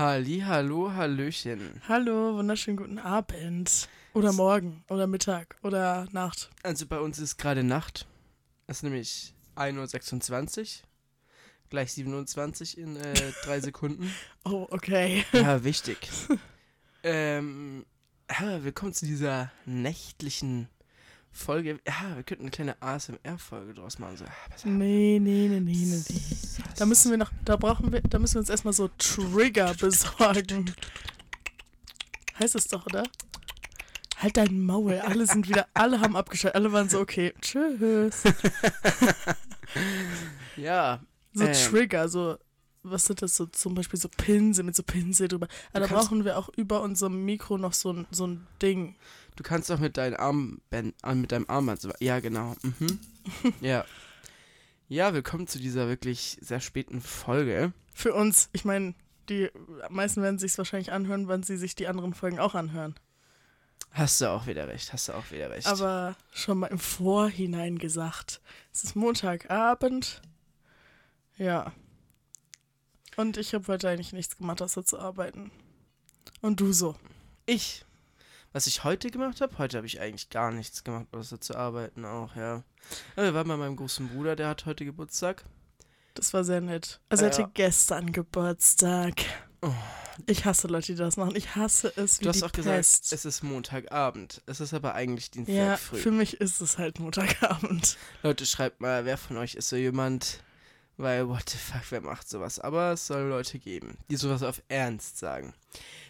Halli, hallo, hallöchen. Hallo, wunderschönen guten Abend. Oder Morgen oder Mittag oder Nacht. Also bei uns ist gerade Nacht. Es ist nämlich 1.26 Uhr. Gleich 27 in äh, drei Sekunden. Oh, okay. Ja, wichtig. ähm, willkommen zu dieser nächtlichen Folge. Ja, wir könnten eine kleine ASMR-Folge draus machen. So, nee, nee, nee, nee, nee. Da müssen wir noch, da brauchen wir, da müssen wir uns erstmal so Trigger besorgen. Heißt es doch, oder? Halt dein Maul. Alle sind wieder, alle haben abgeschaltet. Alle waren so, okay, tschüss. ja. So ähm, Trigger, so, was sind das so, zum Beispiel so Pinsel mit so Pinsel drüber. Aber da brauchen wir auch über unserem Mikro noch so ein, so ein Ding. Du kannst auch mit deinen Armbänd, äh, mit deinem Armband so. Ja, genau. Mhm. ja. Ja, willkommen zu dieser wirklich sehr späten Folge. Für uns, ich meine, die meisten werden sich wahrscheinlich anhören, wann sie sich die anderen Folgen auch anhören. Hast du auch wieder recht, hast du auch wieder recht. Aber schon mal im Vorhinein gesagt. Es ist Montagabend. Ja. Und ich habe heute eigentlich nichts gemacht, außer zu arbeiten. Und du so. ich, was ich heute gemacht habe, heute habe ich eigentlich gar nichts gemacht, außer zu arbeiten auch, ja. ja wir waren bei meinem großen Bruder, der hat heute Geburtstag. Das war sehr nett. Also er Ja. hatte gestern Geburtstag. Oh. Ich hasse Leute, die das machen. Ich hasse es wie Du hast auch gesagt, Pest. es ist Montagabend. Es ist aber eigentlich Dienstag ja, früh. für mich ist es halt Montagabend. Leute, schreibt mal, wer von euch ist so jemand, weil, what the fuck, wer macht sowas? Aber es soll Leute geben, die sowas auf Ernst sagen.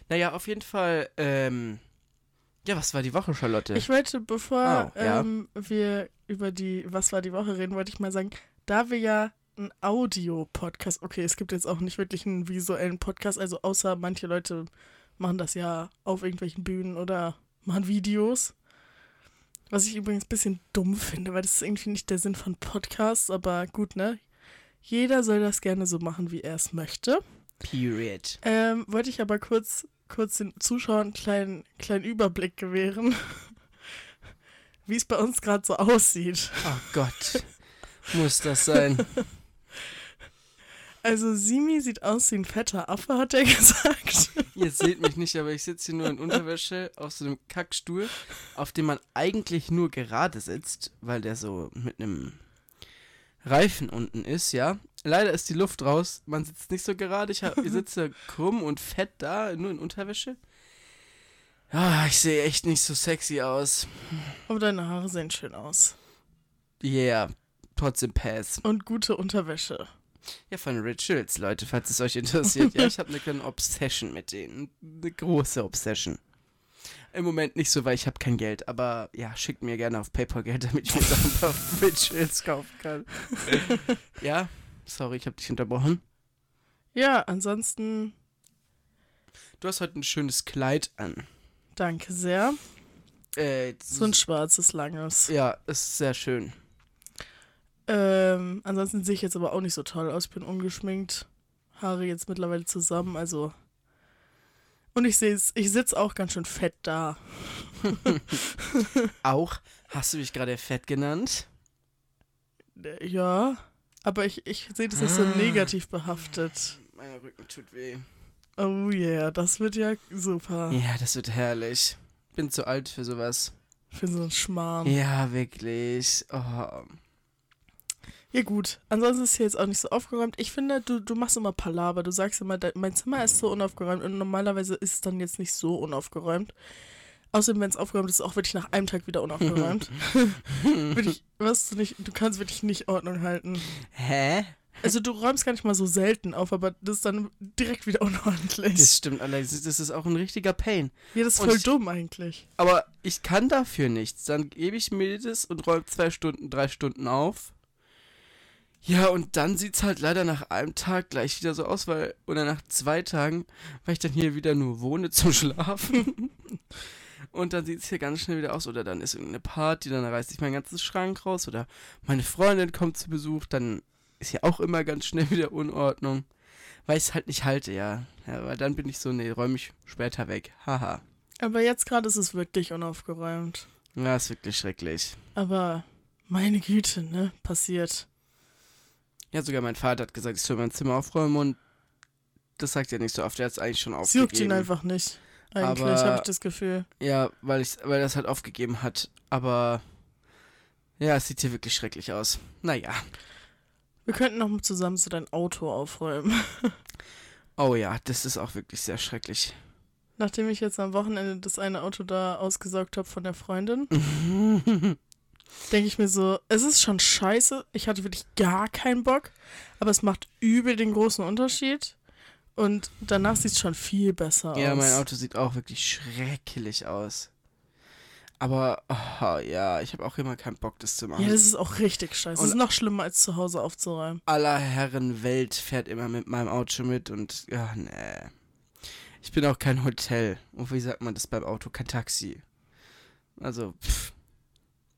Naja, auf jeden Fall, ähm, ja, was war die Woche, Charlotte? Ich wollte, bevor Oh, ja. ähm, wir über die Was war die Woche reden, wollte ich mal sagen, da wir ja ein Audio-Podcast, okay, es gibt jetzt auch nicht wirklich einen visuellen Podcast, also außer manche Leute machen das ja auf irgendwelchen Bühnen oder machen Videos. Was ich übrigens ein bisschen dumm finde, weil das ist irgendwie nicht der Sinn von Podcasts, aber gut, ne? Jeder soll das gerne so machen, wie er es möchte. Period. Ähm, wollte ich aber kurz, kurz den Zuschauern einen kleinen, kleinen Überblick gewähren, wie es bei uns gerade so aussieht. Oh Gott, muss das sein? Also Simi sieht aus wie ein fetter Affe, hat er gesagt. Ihr seht mich nicht, aber ich sitze hier nur in Unterwäsche auf so einem Kackstuhl, auf dem man eigentlich nur gerade sitzt, weil der so mit einem Reifen unten ist, ja. Leider ist die Luft raus, man sitzt nicht so gerade, ich, hab, ich sitze krumm und fett da, nur in Unterwäsche. Ah, ich sehe echt nicht so sexy aus. Aber deine Haare sehen schön aus. Yeah, trotzdem Pass. Und gute Unterwäsche. Ja, von Rituals, Leute, falls es euch interessiert. Ja, ich habe eine kleine Obsession mit denen. Eine große Obsession. Im Moment nicht so, weil ich habe kein Geld, aber ja, schickt mir gerne auf PayPal Geld, damit ich mir Sachen auf Rituals kaufen kann. ja, sorry, ich habe dich unterbrochen. Ja, ansonsten Du hast heute ein schönes Kleid an. danke sehr. Äh, So ein schwarzes, langes. ja, ist sehr schön. Ähm, ansonsten sehe ich jetzt aber auch nicht so toll aus. Ich bin ungeschminkt. Haare jetzt mittlerweile zusammen, also. Und ich sehe es, ich sitze auch ganz schön fett da. Auch, hast du mich gerade fett genannt? Ja, aber ich, ich sehe das nicht so Ah. negativ behaftet. Mein Rücken tut weh. Oh yeah, das wird ja super. Ja, das wird herrlich. Bin zu alt für sowas. Für so einen Schmarrn. Ja, wirklich. Oh. Ja gut, ansonsten ist hier jetzt auch nicht so aufgeräumt. Ich finde, du, du machst immer Palaver. Du sagst immer, mein Zimmer ist so unaufgeräumt und normalerweise ist es dann jetzt nicht so unaufgeräumt. Außerdem, wenn es aufgeräumt ist, ist es auch wirklich nach einem Tag wieder unaufgeräumt. was du nicht, du kannst wirklich nicht Ordnung halten. Hä? Also du räumst gar nicht mal so selten auf, aber das ist dann direkt wieder unordentlich. Das stimmt allerdings. Das ist auch ein richtiger Pain. ja, das ist und voll ich- dumm eigentlich. Aber ich kann dafür nichts. Dann gebe ich mir das und räume zwei Stunden, drei Stunden auf. Ja, und dann sieht's halt leider nach einem Tag gleich wieder so aus, weil, oder nach zwei Tagen, weil ich dann hier wieder nur wohne zum Schlafen. und dann sieht's hier ganz schnell wieder aus. Oder dann ist irgendeine Party, dann reiße ich meinen ganzen Schrank raus. Oder meine Freundin kommt zu Besuch, dann ist hier auch immer ganz schnell wieder Unordnung. Weil ich es halt nicht halte, ja. Ja, weil dann bin ich so, nee, räume ich später weg. Haha. Aber jetzt gerade ist es wirklich unaufgeräumt. Ja, ist wirklich schrecklich. Aber meine Güte, ne? Passiert. Ja, sogar mein Vater hat gesagt, ich soll mein Zimmer aufräumen und das sagt er nicht so oft. Er hat es eigentlich schon Es juckt ihn aufgegeben. einfach nicht. Eigentlich, habe ich das Gefühl. Ja, weil, ich, weil er es halt aufgegeben hat. Aber ja, es sieht hier wirklich schrecklich aus. Naja. Wir könnten noch mal zusammen so dein Auto aufräumen. Oh ja, das ist auch wirklich sehr schrecklich. Nachdem ich jetzt am Wochenende das eine Auto da ausgesaugt habe von der Freundin, denke ich mir so, es ist schon scheiße. Ich hatte wirklich gar keinen Bock, aber es macht übel den großen Unterschied. Und danach sieht es schon viel besser ja, aus. mein Auto sieht auch wirklich schrecklich aus. Aber oh, ja, ich habe auch immer keinen Bock, das zu machen. Ja, das ist auch richtig scheiße. Das Und- ist noch schlimmer, als zu Hause aufzuräumen. aller Herren Welt fährt immer mit meinem Auto mit und ja, nee. Ich bin auch kein Hotel. Und wie sagt man das beim Auto? Kein Taxi. Also, pff.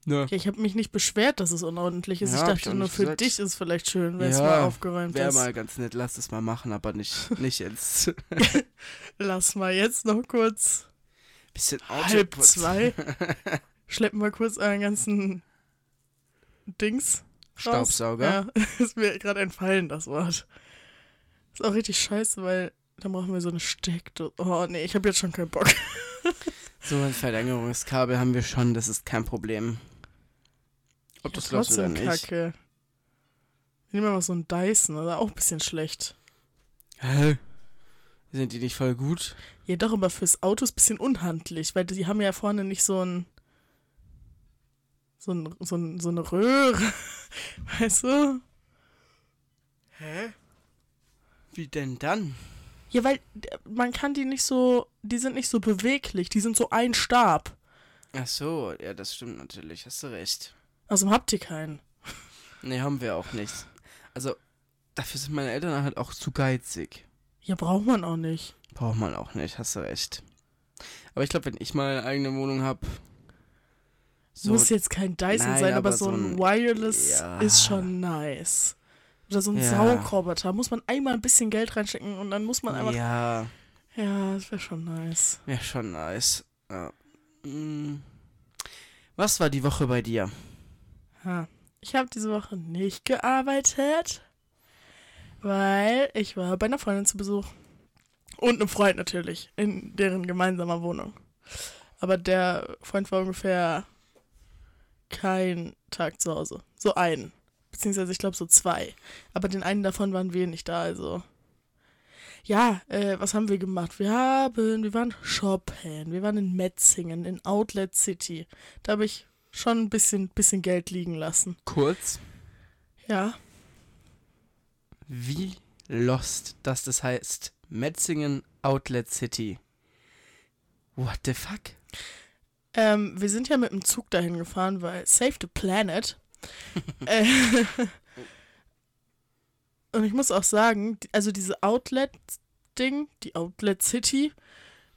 Ne. Ja, ich habe mich nicht beschwert, dass es unordentlich ist. Ja, ich ich dachte auch nur, für gesagt. dich ist es vielleicht schön, wenn es Ja, mal aufgeräumt Wäre ist. mal ganz nett, lass es mal machen, aber nicht, nicht jetzt. Lass mal jetzt noch kurz Bisschen halb Autoputz. zwei. Schleppen wir kurz euren ganzen Dings. raus. Staubsauger. Ja, ist mir gerade entfallen, das Wort. Ist auch richtig scheiße, weil dann brauchen wir so eine Steckdose. Oh nee, ich habe jetzt schon keinen Bock. So ein Verlängerungskabel haben wir schon, das ist kein Problem. Ob Ja, das läuft oder nicht. Kacke. Wir nehmen mal so einen Dyson, oder auch ein bisschen schlecht. Hä? Sind die nicht voll gut? Ja, doch, aber fürs Auto ist ein bisschen unhandlich, weil die haben ja vorne nicht so ein. So, ein, so, ein, so eine Röhre. Weißt du? Hä? Wie denn dann? Ja, weil man kann die nicht so. Die sind nicht so beweglich. Die sind so ein Stab. Ach so, ja, das stimmt natürlich, hast du recht. Außerdem habt ihr keinen. Nee, haben wir auch nicht. Also, dafür sind meine Eltern halt auch zu geizig. Ja, braucht man auch nicht. Braucht man auch nicht, hast du recht. Aber ich glaube, wenn ich mal eine eigene Wohnung habe, so, Muss jetzt kein Dyson Nein, sein, aber, aber so ein- Wireless Ja. ist schon nice. Oder so ein Ja. Saugroboter. Muss man einmal ein bisschen Geld reinstecken und dann muss man einfach. ja, Ja, das wäre schon nice. wäre schon nice. Ja. Mm. Was war die Woche bei dir? Ich habe diese Woche nicht gearbeitet, weil ich war bei einer Freundin zu Besuch. Und einem Freund natürlich, in deren gemeinsamer Wohnung. Aber der Freund war ungefähr kein Tag zu Hause. So einen. Beziehungsweise ich glaube so zwei. Aber den einen davon waren wir nicht da, also. Ja, äh, was haben wir gemacht? Wir haben, wir waren shoppen, wir waren in Metzingen, in Outlet City. Da habe ich schon ein bisschen, bisschen Geld liegen lassen. Kurz, Ja. wie lost das das heißt? Metzingen Outlet City. What the fuck? Ähm, wir sind ja mit dem Zug dahin gefahren, weil Save the Planet. äh, und ich muss auch sagen, also diese Outlet-Ding, die Outlet City,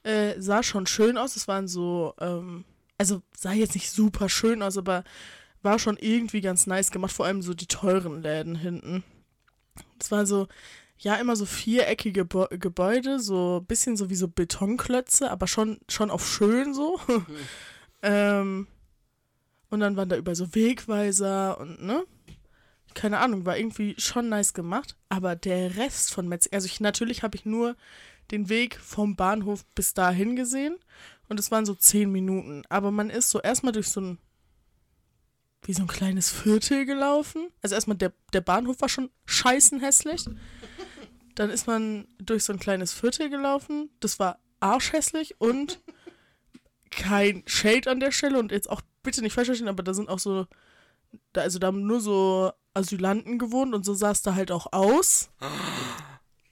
äh, sah schon schön aus. Es waren so, ähm, also sah jetzt nicht super schön aus, aber war schon irgendwie ganz nice gemacht, vor allem so die teuren Läden hinten. Es war so, ja, immer so viereckige Bo Gebäude, so ein bisschen so wie so Betonklötze, aber schon, schon auf schön so. ähm, und dann waren da überall so Wegweiser und, ne? Keine Ahnung, war irgendwie schon nice gemacht. Aber der Rest von Metzingen, also ich, natürlich habe ich nur den Weg vom Bahnhof bis dahin gesehen und es waren so zehn Minuten. Aber man ist so erstmal durch so ein, wie so ein kleines Viertel gelaufen. Also erstmal der, der Bahnhof war schon scheißen hässlich. Dann ist man durch so ein kleines Viertel gelaufen. Das war arschhässlich und kein Shade an der Stelle. Und jetzt auch bitte nicht falsch verstehen, aber da sind auch so, da, also da haben nur so Asylanten gewohnt und so sah es da halt auch aus.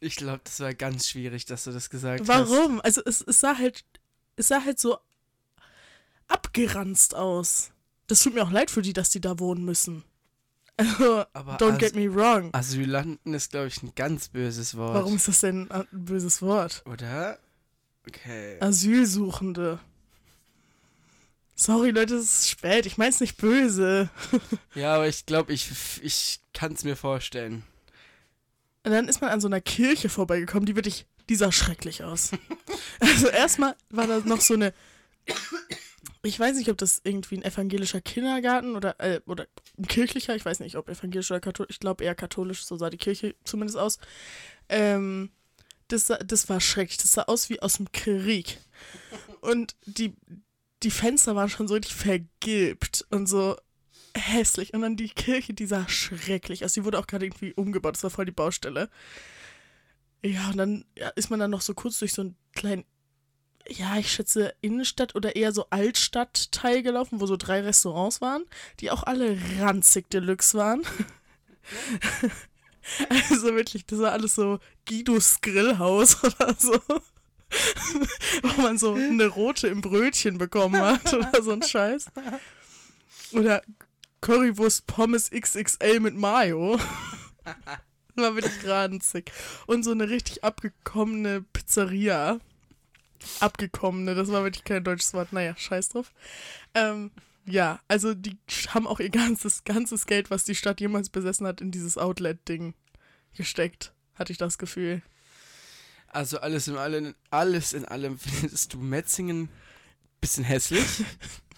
Ich glaube, das war ganz schwierig, dass du das gesagt hast. Warum? Also es, es sah halt, es sah halt so abgeranzt aus. Das tut mir auch leid für die, dass die da wohnen müssen. Also, Aber don't As get me wrong. Asylanten ist, glaube ich, ein ganz böses Wort. Warum ist das denn ein böses Wort? Oder? Okay. Asylsuchende. Sorry, Leute, es ist spät. Ich mein's nicht böse. Ja, aber ich glaube, ich, ich kann es mir vorstellen. Und dann ist man an so einer Kirche vorbeigekommen, die wirklich, die sah schrecklich aus. also erstmal war da noch so eine, ich weiß nicht, ob das irgendwie ein evangelischer Kindergarten oder, äh, oder ein kirchlicher, ich weiß nicht, ob evangelisch oder katholisch, ich glaube eher katholisch, so sah die Kirche zumindest aus. Ähm, das, das war schrecklich. Das sah aus wie aus dem Krieg. Und die, die Fenster waren schon so richtig vergilbt und so hässlich. Und dann die Kirche, die sah schrecklich aus. Die wurde auch gerade irgendwie umgebaut. Das war voll die Baustelle. Ja, und dann ja, ist man dann noch so kurz durch so einen kleinen, ja, ich schätze Innenstadt oder eher so Altstadtteil gelaufen, wo so drei Restaurants waren, die auch alle ranzig Deluxe waren. Also wirklich, das war alles so Guidos Grillhaus oder so. Wo man so eine rote im Brötchen bekommen hat oder so ein Scheiß. Oder Currywurst Pommes XXL mit Mayo. War wirklich ranzig. Und so eine richtig abgekommene Pizzeria. Abgekommene, das war wirklich kein deutsches Wort. Naja, scheiß drauf. Ähm, ja, also die haben auch ihr ganzes, ganzes Geld, was die Stadt jemals besessen hat, in dieses Outlet-Ding gesteckt, hatte ich das Gefühl. Also alles in allem, alles in allem findest du Metzingen bisschen hässlich.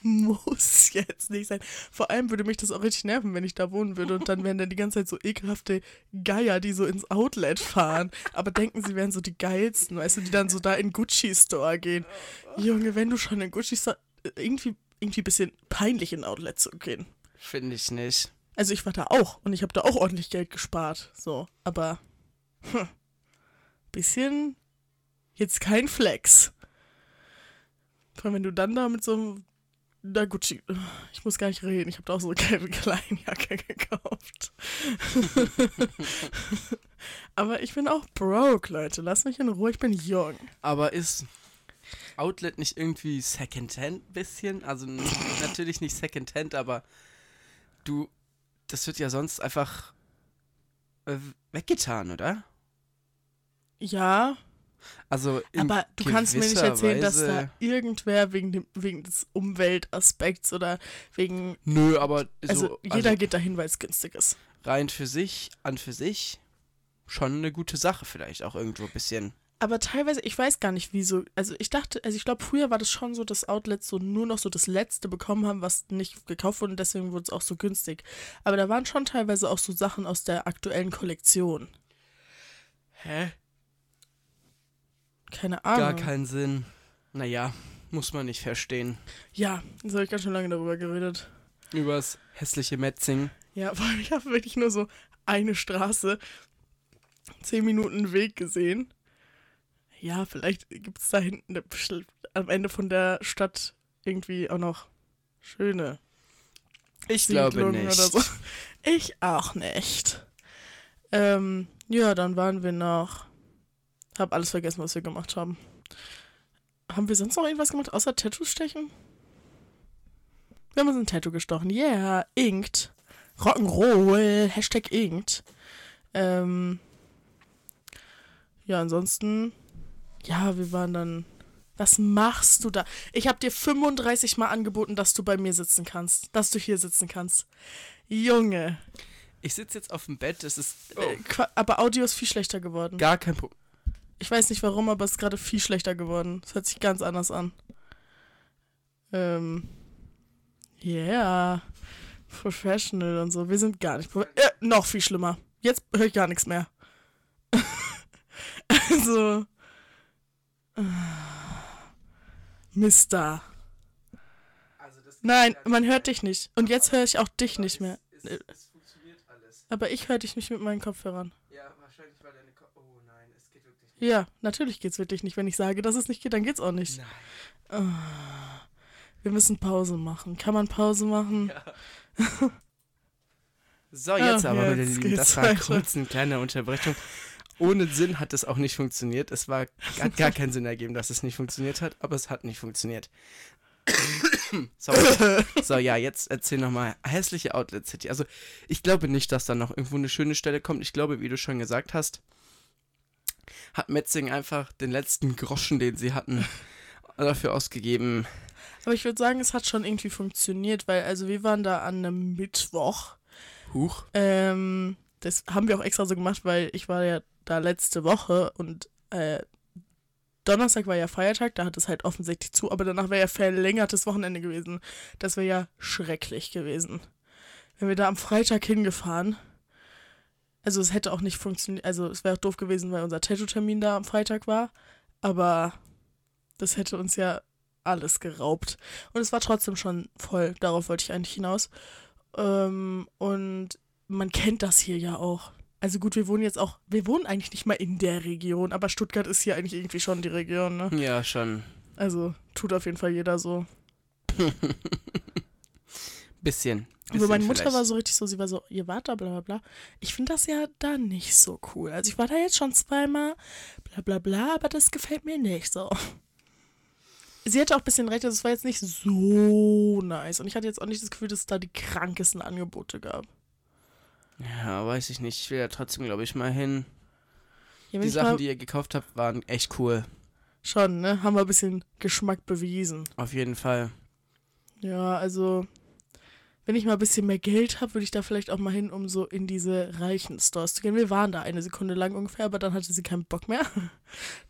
Muss jetzt nicht sein. Vor allem würde mich das auch richtig nerven, wenn ich da wohnen würde und dann wären dann die ganze Zeit so ekelhafte Geier, die so ins Outlet fahren, aber denken, sie wären so die geilsten, weißt du, die dann so da in Gucci-Store gehen. Junge, wenn du schon in Gucci-Store, irgendwie, irgendwie ein bisschen peinlich in Outlet zu gehen. Finde ich nicht. Also ich war da auch und ich habe da auch ordentlich Geld gespart, so, aber hm, bisschen jetzt kein Flex. Vor allem, wenn du dann da mit so einem na Gucci, ich muss gar nicht reden, ich habe da auch so eine Calvin Klein Jacke gekauft. aber ich bin auch broke, Leute, lass mich in Ruhe, ich bin jung. Aber ist Outlet nicht irgendwie Secondhand bisschen? Also natürlich nicht Secondhand, aber du, das wird ja sonst einfach äh, weggetan, oder? Ja, Also Aber du kannst mir nicht erzählen, dass Weise- da irgendwer wegen, dem, wegen des Umweltaspekts oder wegen. Nö, aber so, Also jeder geht dahin, weil es günstig ist. rein für sich, an für sich, schon eine gute Sache vielleicht auch irgendwo ein bisschen. Aber teilweise, ich weiß gar nicht, wieso. Also ich dachte, also ich glaube, früher war das schon so, dass Outlets so nur noch so das Letzte bekommen haben, was nicht gekauft wurde und deswegen wurde es auch so günstig. Aber da waren schon teilweise auch so Sachen aus der aktuellen Kollektion. Hä? Keine Ahnung. Gar keinen Sinn. Naja, muss man nicht verstehen. Ja, jetzt habe ich ganz schön lange darüber geredet. Übers hässliche Metzing. Ja, vor allem, ich habe wirklich nur so eine Straße, zehn Minuten Weg gesehen. Ja, vielleicht gibt es da hinten am Ende von der Stadt irgendwie auch noch schöne Ich glaube nicht. oder so. Ich auch nicht. Ähm, ja, dann waren wir noch. Hab alles vergessen, was wir gemacht haben. Haben wir sonst noch irgendwas gemacht, außer Tattoos stechen? Wir haben uns ein Tattoo gestochen. Yeah, inked. Rock'n'Roll. Hashtag inked. Ähm, ja, ansonsten. Ja, wir waren dann. Was machst du da? Ich habe dir 35 Mal angeboten, dass du bei mir sitzen kannst. Dass du hier sitzen kannst. Junge. Ich sitze jetzt auf dem Bett, es ist Äh, Qua- aber Audio ist viel schlechter geworden. gar kein Problem. Ich weiß nicht warum, aber es ist gerade viel schlechter geworden. Es hört sich ganz anders an. Ähm. Yeah. Professional und so. Wir sind gar nicht. Äh, noch viel schlimmer. Jetzt höre ich gar nichts mehr. also. äh, Mister. Nein, man hört dich nicht. Und jetzt höre ich auch dich nicht mehr. Aber ich höre dich nicht mit meinen Kopfhörern. Ja, wahrscheinlich weil deine Ko Oh nein, es geht wirklich nicht. Ja, natürlich geht's wirklich nicht. Wenn ich sage, dass es nicht geht, dann geht's auch nicht. Nein. Ah, Wir müssen Pause machen. Kann man Pause machen? So, jetzt Ah, aber, meine jetzt Lieben, das war kurz eine kleine Unterbrechung. Ohne Sinn hat es auch nicht funktioniert. Es war, hat gar keinen Sinn ergeben, dass es nicht funktioniert hat, aber es hat nicht funktioniert. Sorry. So, ja, jetzt erzähl nochmal. Hässliche Outlet City. Also, ich glaube nicht, dass da noch irgendwo eine schöne Stelle kommt. Ich glaube, wie du schon gesagt hast, hat Metzing einfach den letzten Groschen, den sie hatten, dafür ausgegeben. Aber ich würde sagen, es hat schon irgendwie funktioniert, weil also wir waren da an einem Mittwoch. Huch. Ähm, das haben wir auch extra so gemacht, weil ich war ja da letzte Woche und äh, Donnerstag war ja Feiertag, da hat es halt offensichtlich zu, aber danach wäre ja verlängertes Wochenende gewesen. Das wäre ja schrecklich gewesen. Wenn wir da am Freitag hingefahren, Also es hätte auch nicht funktioniert, also es wäre auch doof gewesen, weil unser Tattoo-Termin da am Freitag war. Aber das hätte uns ja alles geraubt. Und es war trotzdem schon voll, darauf wollte ich eigentlich hinaus. Ähm, und man kennt das hier ja auch. Also gut, wir wohnen jetzt auch, wir wohnen eigentlich nicht mal in der Region, aber Stuttgart ist hier eigentlich irgendwie schon die Region, ne? Ja, schon. Also tut auf jeden Fall jeder so. Bisschen. Aber meine Mutter vielleicht. war so richtig so, sie war so, ihr wart da, bla bla bla. Ich finde das ja da nicht so cool. Also ich war da jetzt schon zweimal, bla bla bla, aber das gefällt mir nicht so. Sie hatte auch ein bisschen recht, also es war jetzt nicht so nice. Und ich hatte jetzt auch nicht das Gefühl, dass es da die krankesten Angebote gab. Ja, weiß ich nicht. Ich will ja trotzdem, glaube ich, mal hin. Ja, Die Sachen, mal, die ihr gekauft habt, waren echt cool. schon, ne? Haben wir ein bisschen Geschmack bewiesen. Auf jeden Fall. Ja, also, wenn ich mal ein bisschen mehr Geld habe, würde ich da vielleicht auch mal hin, um so in diese reichen Stores zu gehen. Wir waren da eine Sekunde lang ungefähr, aber dann hatte sie keinen Bock mehr.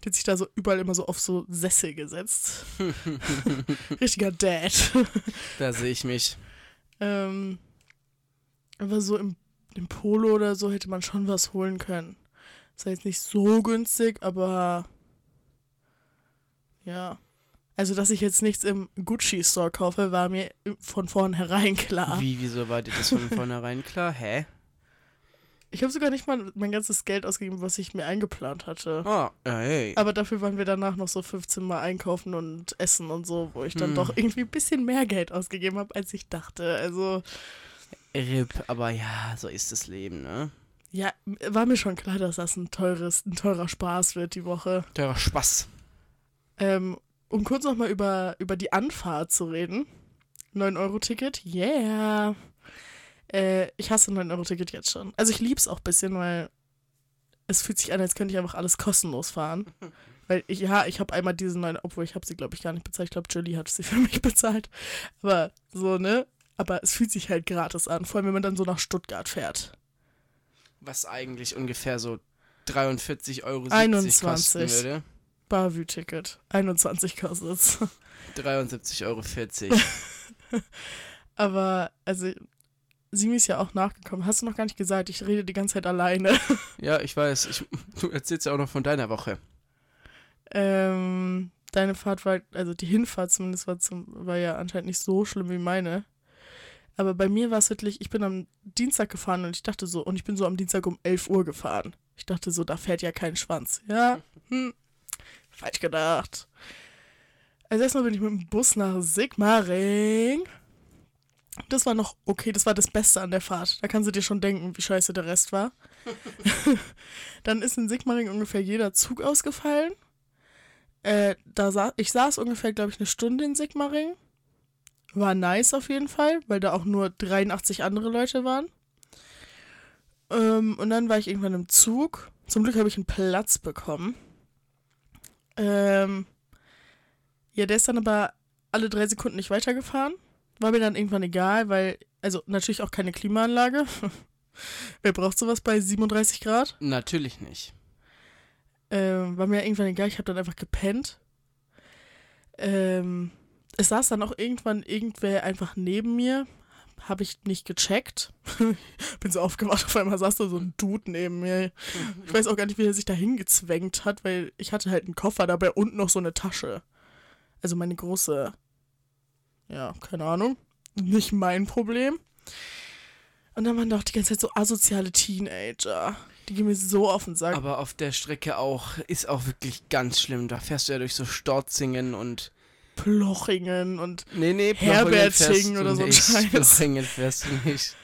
Die hat sich da so überall immer so auf so Sessel gesetzt. Richtiger Dad. Da sehe ich mich. ähm, aber so im, im Polo oder so hätte man schon was holen können. Das war jetzt nicht so günstig, aber ja. Also, dass ich jetzt nichts im Gucci-Store kaufe, war mir von vornherein klar. Wie, wieso war dir das von vornherein klar? Hä? Ich habe sogar nicht mal mein ganzes Geld ausgegeben, was ich mir eingeplant hatte. Oh, ja, hey. Aber dafür waren wir danach noch so 15 Mal einkaufen und essen und so, wo ich dann Hm. doch irgendwie ein bisschen mehr Geld ausgegeben habe, als ich dachte. Also, RIP, aber ja, so ist das Leben, ne? ja, war mir schon klar, dass das ein teures, ein teurer Spaß wird die Woche. Teurer Spaß. Ähm, um kurz nochmal über, über die Anfahrt zu reden. 9-Euro-Ticket, yeah. Äh, ich hasse 9-Euro-Ticket jetzt schon. Also ich lieb's auch ein bisschen, weil es fühlt sich an, als könnte ich einfach alles kostenlos fahren. Weil ich, ja, ich habe einmal diese 9, obwohl ich habe sie, glaube ich, gar nicht bezahlt. Ich glaube, Julie hat sie für mich bezahlt. Aber so, ne? Aber es fühlt sich halt gratis an, vor allem wenn man dann so nach Stuttgart fährt. Was eigentlich ungefähr so 43,70 Euro 21. kosten würde. Barview-Ticket. 21 kostet's. 73,40 Euro. Aber, also, Simi ist ja auch nachgekommen. Hast du noch gar nicht gesagt, ich rede die ganze Zeit alleine. ja, ich weiß. Ich, du erzählst ja auch noch von deiner Woche. ähm, deine Fahrt war, also die Hinfahrt zumindest war, zum, war ja anscheinend nicht so schlimm wie meine. Aber bei mir war es wirklich, ich bin am Dienstag gefahren und ich dachte so, und ich bin so am Dienstag um 11 Uhr gefahren. Ich dachte so, da fährt ja kein Schwanz. Ja, hm, falsch gedacht. Also erstmal bin ich mit dem Bus nach Sigmaring. Das war noch okay, das war das Beste an der Fahrt. Da kannst du dir schon denken, wie scheiße der Rest war. Dann ist in Sigmaring ungefähr jeder Zug ausgefallen. Äh, da sa ich saß ungefähr, glaube ich, eine Stunde in Sigmaring. War nice auf jeden Fall, weil da auch nur 83 andere Leute waren. Ähm, und dann war ich irgendwann im Zug. Zum Glück habe ich einen Platz bekommen. Ähm, ja, der ist dann aber alle drei Sekunden nicht weitergefahren. War mir dann irgendwann egal, weil, also natürlich auch keine Klimaanlage. Wer braucht sowas bei 37 Grad? Natürlich nicht. Ähm, war mir irgendwann egal, ich habe dann einfach gepennt. Ähm, es saß dann auch irgendwann irgendwer einfach neben mir. Habe ich nicht gecheckt. Bin so aufgewacht, auf einmal saß da so ein Dude neben mir. Ich weiß auch gar nicht, wie er sich da hingezwängt hat, weil ich hatte halt einen Koffer dabei und noch so eine Tasche. Also meine große, ja, keine Ahnung, nicht mein Problem. Und dann waren da auch die ganze Zeit so asoziale Teenager. Die gehen mir so auf den Sack. Aber auf der Strecke auch, ist auch wirklich ganz schlimm. Da fährst du ja durch so Storzingen und. Plochingen und Nee, nee, Herberting fährst du oder so ein. Scheiß. Plochingen fährst du nicht.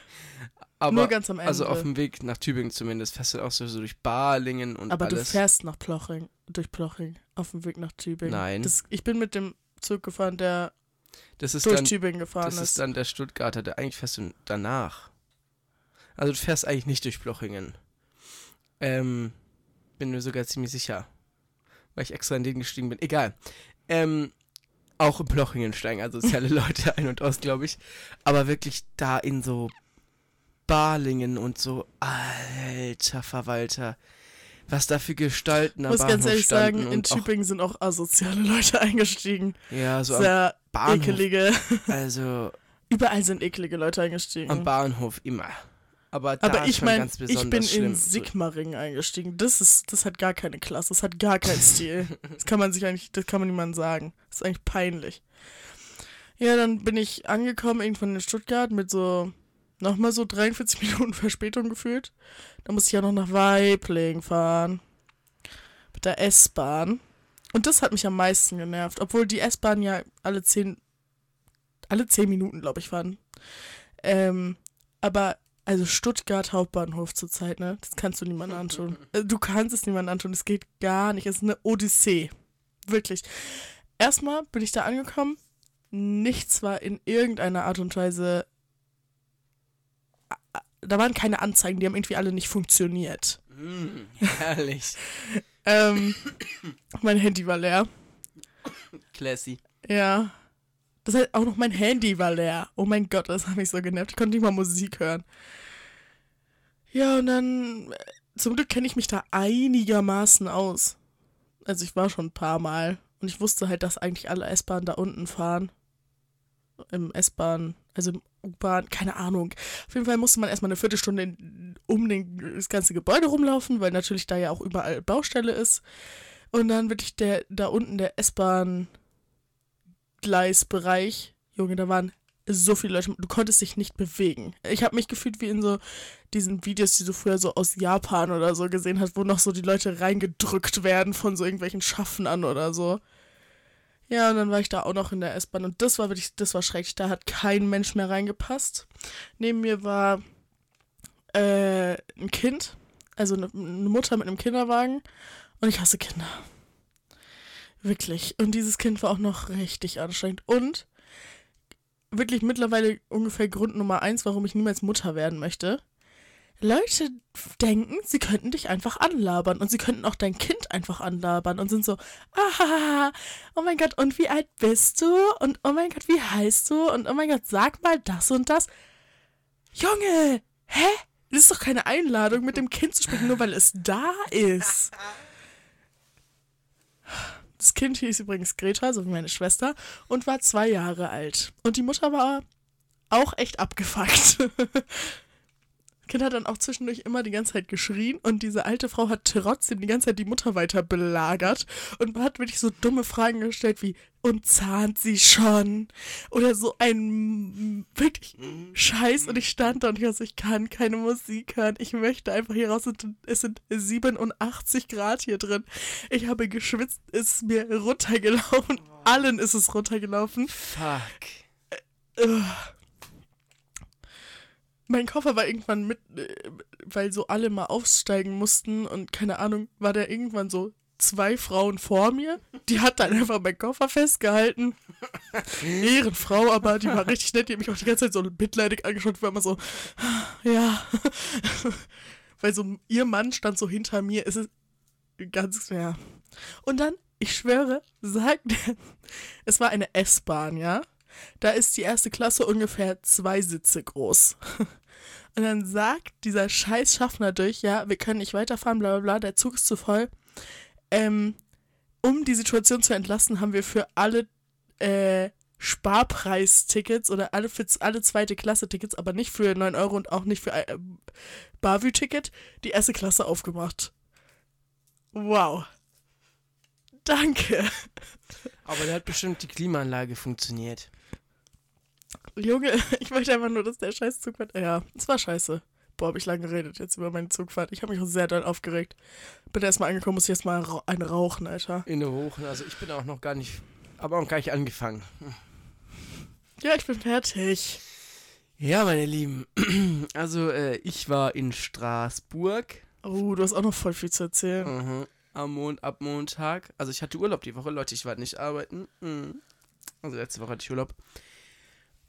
Aber, nur ganz am Ende. also auf dem Weg nach Tübingen zumindest, fährst du auch so, so durch Balingen und Aber alles. du fährst nach Ploching, durch Ploching, auf dem Weg nach Tübingen. Nein. Das, ich bin mit dem Zug gefahren, der das ist durch dann, Tübingen gefahren das ist dann der Stuttgarter, der eigentlich fährst du danach. Also du fährst eigentlich nicht durch Plochingen. Ähm, bin mir sogar ziemlich sicher. Weil ich extra in den gestiegen bin. Egal. Ähm, auch in Plochingen steigen asoziale Leute ein und aus, glaube ich. Aber wirklich da in so Balingen und so, alter Verwalter. Was da für Gestalten Ich am muss ganz Bahnhof ehrlich standen sagen, in Tübingen sind auch asoziale Leute eingestiegen. Ja, so am Sehr Bahnhof. ekelige. Also Überall sind ekelige Leute eingestiegen. am Bahnhof immer. Aber, Aber ich meine, ich bin schlimm. in Sigma-Ring eingestiegen. Das ist, das hat gar keine Klasse, das hat gar keinen Stil. Das kann man sich eigentlich, das kann man niemandem sagen. Das ist eigentlich peinlich. Ja, dann bin ich angekommen irgendwann in Stuttgart mit so nochmal so 43 Minuten Verspätung gefühlt. Da musste ich ja noch nach Weibling fahren. Mit der S-Bahn. Und das hat mich am meisten genervt, obwohl die S-Bahn ja alle 10, alle 10 Minuten, glaube ich, fahren. Ähm, aber also Stuttgart Hauptbahnhof zurzeit, ne? Das kannst du niemandem antun. Äh, Du kannst es niemandem antun. Es geht gar nicht. Es ist eine Odyssee. Wirklich. Erstmal bin ich da angekommen. Nichts war in irgendeiner Art und Weise. Da waren keine Anzeigen, die haben irgendwie alle nicht funktioniert. Mm, herrlich. Ähm, mein Handy war leer. Classy. Ja. Das heißt, auch noch mein Handy war leer. Oh mein Gott, das hat mich so genervt. Ich konnte nicht mal Musik hören. Ja, und dann, äh, zum Glück kenne ich mich da einigermaßen aus. Also ich war schon ein paar Mal. Und ich wusste halt, dass eigentlich alle S-Bahnen da unten fahren. Im S-Bahn, also im U-Bahn, keine Ahnung. Auf jeden Fall musste man erstmal eine Viertelstunde in, um den, das ganze Gebäude rumlaufen, weil natürlich da ja auch überall Baustelle ist. Und dann wirklich der, da unten der S-Bahn Gleisbereich, Junge, da waren so viele Leute, du konntest dich nicht bewegen. Ich habe mich gefühlt wie in so diesen Videos, die du früher so aus Japan oder so gesehen hast, wo noch so die Leute reingedrückt werden von so irgendwelchen Schaffnern oder so. Ja, und dann war ich da auch noch in der S-Bahn und das war wirklich, das war schrecklich. Da hat kein Mensch mehr reingepasst. Neben mir war äh, ein Kind, also eine, eine Mutter mit einem Kinderwagen und ich hasse Kinder. Wirklich. Und dieses Kind war auch noch richtig anstrengend. Und wirklich mittlerweile ungefähr Grund Nummer eins, warum ich niemals Mutter werden möchte. Leute denken, sie könnten dich einfach anlabern und sie könnten auch dein Kind einfach anlabern und sind so, ah, oh mein Gott, und wie alt bist du? Und oh mein Gott, wie heißt du? Und oh mein Gott, sag mal das und das. Junge, hä? Das ist doch keine Einladung, mit dem Kind zu sprechen, nur weil es da ist. Das Kind hieß übrigens Greta, so wie meine Schwester, und war zwei Jahre alt. Und die Mutter war auch echt abgefuckt. Kind hat dann auch zwischendurch immer die ganze Zeit geschrien und diese alte Frau hat trotzdem die ganze Zeit die Mutter weiter belagert und hat wirklich so dumme Fragen gestellt wie, und zahnt sie schon? Oder so ein wirklich Scheiß und ich stand da und ich so, ich kann keine Musik hören. Ich möchte einfach hier raus. Es sind 87 Grad hier drin. Ich habe geschwitzt, es ist mir runtergelaufen. Allen ist es runtergelaufen. Fuck. Ugh. Mein Koffer war irgendwann mit, äh, weil so alle mal aufsteigen mussten und keine Ahnung, war da irgendwann so zwei Frauen vor mir. Die hat dann einfach meinen Koffer festgehalten. Ehrenfrau, aber die war richtig nett. Die hat mich auch die ganze Zeit so mitleidig angeschaut, war immer so, ja. weil so ihr Mann stand so hinter mir. Es ist ganz, ja. Und dann, ich schwöre, sagt er, es war eine S-Bahn, ja. Da ist die erste Klasse ungefähr zwei Sitze groß. Und dann sagt dieser scheiß Schaffner durch, ja, wir können nicht weiterfahren, bla bla bla, der Zug ist zu voll. Ähm, um die Situation zu entlasten, haben wir für alle äh, Sparpreistickets oder alle für alle zweite Klasse Tickets, aber nicht für 9 Euro und auch nicht für äh, Bavü-Ticket, die erste Klasse aufgemacht. Wow. Danke. Aber da hat bestimmt die Klimaanlage funktioniert. Junge, ich möchte einfach nur, dass der scheiß Zugfahrt. Ja, es war scheiße. Boah, hab ich lange geredet jetzt über meine Zugfahrt. Ich habe mich auch sehr doll aufgeregt. Bin erstmal angekommen, muss ich jetzt mal ra einen rauchen, Alter. In der Hochen. Also ich bin auch noch gar nicht, aber auch gar nicht angefangen. Ja, ich bin fertig. Ja, meine Lieben. Also äh, ich war in Straßburg. Oh, du hast auch noch voll viel zu erzählen. Mhm. Am Mond, ab Montag. Also ich hatte Urlaub die Woche, Leute, ich war nicht arbeiten. Mhm. Also letzte Woche hatte ich Urlaub.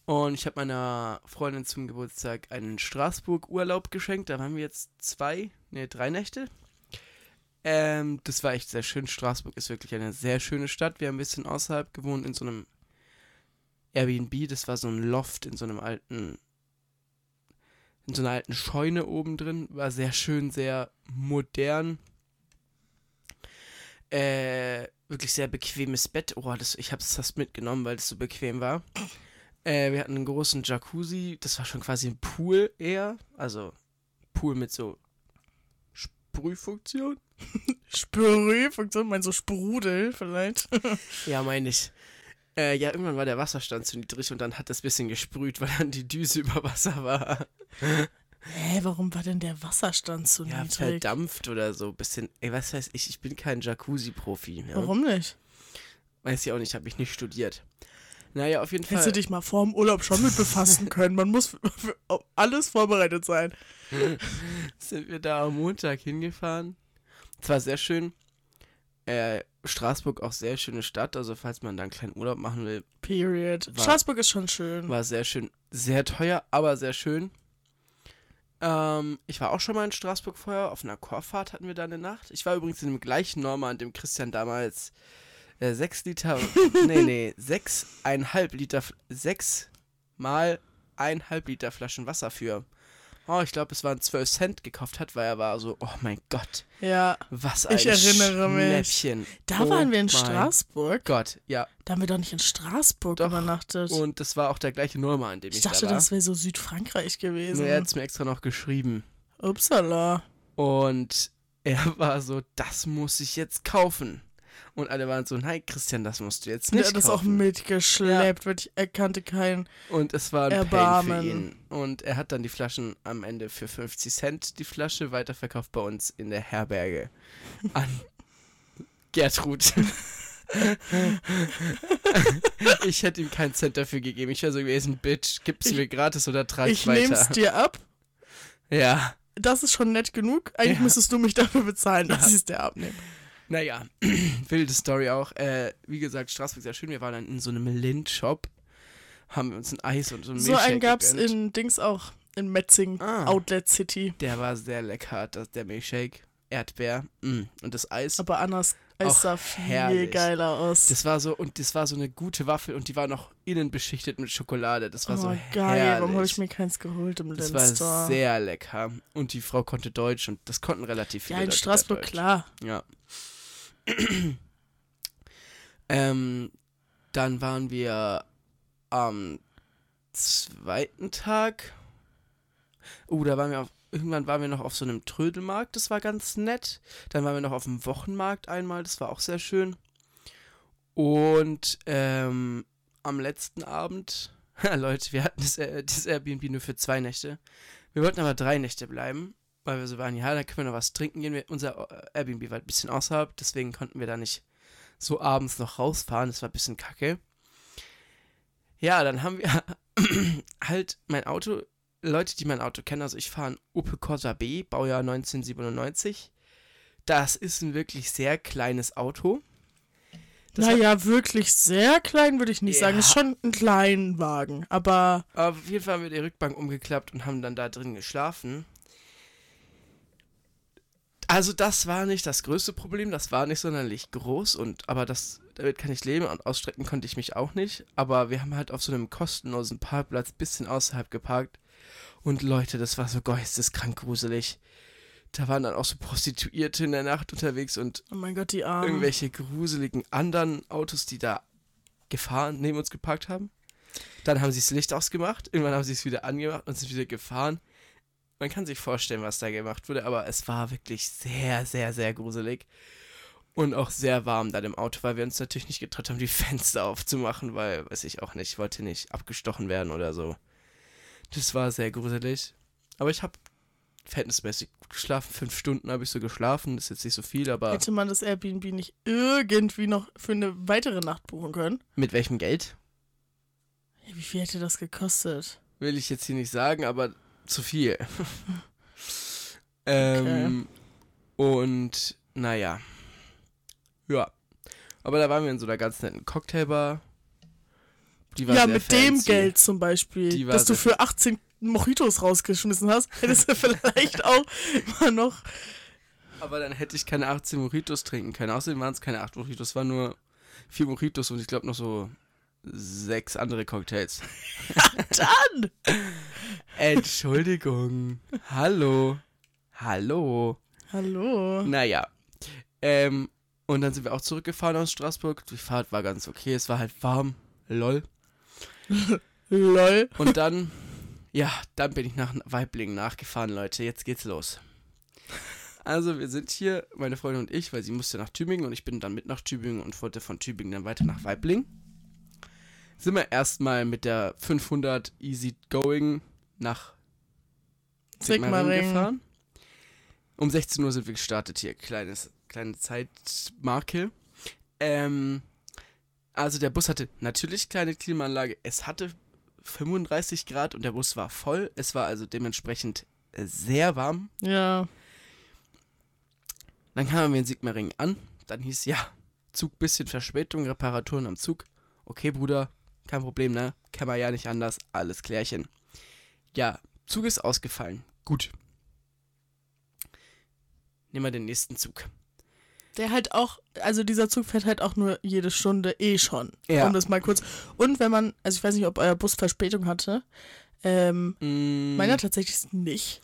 Und ich habe meiner Freundin zum Geburtstag einen Straßburg-Urlaub geschenkt. Da waren wir jetzt zwei, ne, drei Nächte. Ähm, das war echt sehr schön. Straßburg ist wirklich eine sehr schöne Stadt. Wir haben ein bisschen außerhalb gewohnt, in so einem Airbnb. Das war so ein Loft in so einem alten, in so einer alten Scheune oben drin. War sehr schön, sehr modern. Äh, wirklich sehr bequemes Bett. Oh, das, ich habe es fast mitgenommen, weil es so bequem war. Äh, wir hatten einen großen Jacuzzi. Das war schon quasi ein Pool eher. Also Pool mit so Sprühfunktion. Sprühfunktion, meinst du Sprudel vielleicht? Ja, meine ich. Äh, ja, irgendwann war der Wasserstand zu niedrig und dann hat das bisschen gesprüht, weil dann die Düse über Wasser war. Hä, warum war denn der Wasserstand so Ja, niedrig? verdampft oder so. Bisschen, ey, was weiß ich, ich bin kein Jacuzzi-Profi. Ja? Warum nicht? Weiß ich auch nicht, habe ich nicht studiert. Naja, auf jeden Hättest Fall. du dich mal vor dem Urlaub schon mit befassen können. Man muss für, auf alles vorbereitet sein. sind wir da am Montag hingefahren. Es war sehr schön. Äh, Straßburg auch sehr schöne Stadt, also falls man da einen kleinen Urlaub machen will, Period. War- Straßburg ist schon schön. war sehr schön. Sehr teuer, aber sehr schön. Ähm, ich war auch schon mal in Straßburg vorher, auf einer Chorfahrt hatten wir da eine Nacht. Ich war übrigens in dem gleichen Norma, an dem Christian damals äh, sechs Liter, nee, nee, sechs, einhalb Liter, sechs mal einhalb Liter Flaschen Wasser für, oh, ich glaube, es waren 12 Cent gekauft hat, weil er war so, oh mein Gott, Ja, was ein Ich erinnere mich. Schnäppchen. da oh waren wir in mein Straßburg. Gott, ja. Da haben wir doch nicht in Straßburg Doch. übernachtet. Und das war auch der gleiche Norma, an dem ich, ich dachte, da war. das wäre so Südfrankreich gewesen. Er hat es mir extra noch geschrieben. Upsala. Und er war so, das muss ich jetzt kaufen. Und alle waren so, nein, Christian, das musst du jetzt Und nicht er hat das auch mitgeschleppt, weil ich erkannte keinen. Und es war ein Erbarmen. Pain für ihn. Und er hat dann die Flaschen am Ende für 50 Cent die Flasche weiterverkauft bei uns in der Herberge an Gertrud. ich hätte ihm keinen Cent dafür gegeben. Ich wäre so gewesen, Bitch, gib's Ich- mir gratis oder trag Ich weiter. nehm's dir ab. Ja. Das ist schon nett genug. Eigentlich Ja. müsstest du mich dafür bezahlen, dass Ja. ich es dir abnehme. Naja, wilde Story auch. Äh, wie gesagt, Straßburg sehr schön. Wir waren dann in so einem Lind-Shop, haben uns ein Eis und so ein So einen gab's gegönnt. in Dings auch. In Metzing, Ah. Outlet City. Der war sehr lecker, das, der Milchshake. Erdbeer mm. und das Eis. Aber Annas Auch sah viel herrlich. geiler aus. Das war so, und das war so eine gute Waffel und die war noch innen beschichtet mit Schokolade. Das war oh, so geil. herrlich. Warum habe ich mir keins geholt im das war sehr lecker. Und die Frau konnte Deutsch und das konnten relativ viele Ja, in Leute Straßburg, klar. Ja. ähm, dann waren wir am zweiten Tag. Uh, da waren wir auf, irgendwann waren wir noch auf so einem Trödelmarkt, das war ganz nett. Dann waren wir noch auf dem Wochenmarkt einmal, das war auch sehr schön. Und ähm, am letzten Abend, Leute, wir hatten das, äh, das Airbnb nur für zwei Nächte. Wir wollten aber drei Nächte bleiben, weil wir so waren, ja, da können wir noch was trinken gehen. Wir, unser äh, Airbnb war ein bisschen außerhalb, deswegen konnten wir da nicht so abends noch rausfahren. Das war ein bisschen kacke. Ja, dann haben wir halt mein Auto, Leute, die mein Auto kennen, also ich fahre ein Opel Corsa B, Baujahr 1997. Das ist ein wirklich sehr kleines Auto. Das naja, wirklich sehr klein würde ich nicht sagen. Ja. Ist schon ein Kleinwagen. Aber Aber auf jeden Fall haben wir die Rückbank umgeklappt und haben dann da drin geschlafen. Also das war nicht das größte Problem, das war nicht sonderlich groß und aber das damit kann ich leben und ausstrecken konnte ich mich auch nicht, aber wir haben halt auf so einem kostenlosen Parkplatz bisschen außerhalb geparkt und Leute, das war so geisteskrank gruselig. Da waren dann auch so Prostituierte in der Nacht unterwegs und oh mein Gott, die Armen. irgendwelche gruseligen anderen Autos, die da gefahren, neben uns geparkt haben. Dann haben sie das Licht ausgemacht, irgendwann haben sie es wieder angemacht und sind wieder gefahren. Man kann sich vorstellen, was da gemacht wurde, aber es war wirklich sehr, sehr, sehr gruselig. Und auch sehr warm da im Auto, weil wir uns natürlich nicht getraut haben, die Fenster aufzumachen, weil, weiß ich auch nicht, ich wollte nicht abgestochen werden oder so. Das war sehr gruselig. Aber ich habe verhältnismäßig geschlafen. Fünf Stunden habe ich so geschlafen. Das ist jetzt nicht so viel, aber Hätte man das Airbnb nicht irgendwie noch für eine weitere Nacht buchen können? mit welchem Geld? Wie viel hätte das gekostet? Will ich jetzt hier nicht sagen, aber zu viel. ähm, Und naja. Ja. Aber da waren wir in so einer ganz netten Cocktailbar. Ja, mit dem fancy. Geld zum Beispiel, dass du für 18 Mojitos rausgeschmissen hast, hättest du vielleicht auch mal noch. Aber dann hätte ich keine 18 Mojitos trinken können. Außerdem waren es keine 8 Mojitos, es waren nur 4 Mojitos und ich glaube noch so sechs andere Cocktails. Dann! Entschuldigung. Hallo. Hallo. Hallo. Naja. Ähm, und dann sind wir auch zurückgefahren aus Straßburg. Die Fahrt war ganz okay. Es war halt warm. Lol. Lol. Und dann Ja, dann bin ich nach Weiblingen nachgefahren, Leute. Jetzt geht's los. Also, wir sind hier, meine Freundin und ich, weil sie musste nach Tübingen und ich bin dann mit nach Tübingen und wollte von Tübingen dann weiter nach Weiblingen. Sind wir erstmal mit der 500 Easy Going nach Sigmaringen. gefahren. Um 16 Uhr sind wir gestartet hier. Kleines, kleine Zeitmarke. Ähm, also der Bus hatte natürlich kleine Klimaanlage. Es hatte 35 Grad und der Bus war voll. Es war also dementsprechend äh, sehr warm. Ja. Dann kamen wir in Sigmaringen an. Dann hieß ja, Zug bisschen Verspätung, Reparaturen am Zug. Okay, Bruder, kein Problem, ne? Kann man ja nicht anders. Alles klärchen. Ja, Zug ist ausgefallen. Gut. Nehmen wir den nächsten Zug. Der halt auch, also dieser Zug fährt halt auch nur jede Stunde eh schon. Ja. Um das mal kurz. Und wenn man, also ich weiß nicht, ob euer Bus Verspätung hatte. Ähm, Mm, meiner tatsächlich nicht.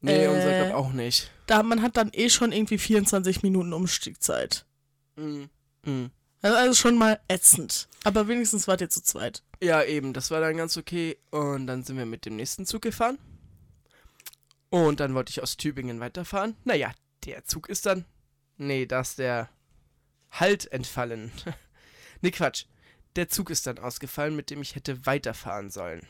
nee, äh, unser glaub auch nicht. Da man hat dann eh schon irgendwie 24 Minuten Umstiegzeit. Mm, mm. Also, also schon mal ätzend. Aber wenigstens wart ihr zu zweit. Ja, eben, das war dann ganz okay. Und dann sind wir mit dem nächsten Zug gefahren. Und dann wollte ich aus Tübingen weiterfahren. Naja, der Zug ist dann. Nee, da ist der Halt entfallen. nee, Quatsch. Der Zug ist dann ausgefallen, mit dem ich hätte weiterfahren sollen.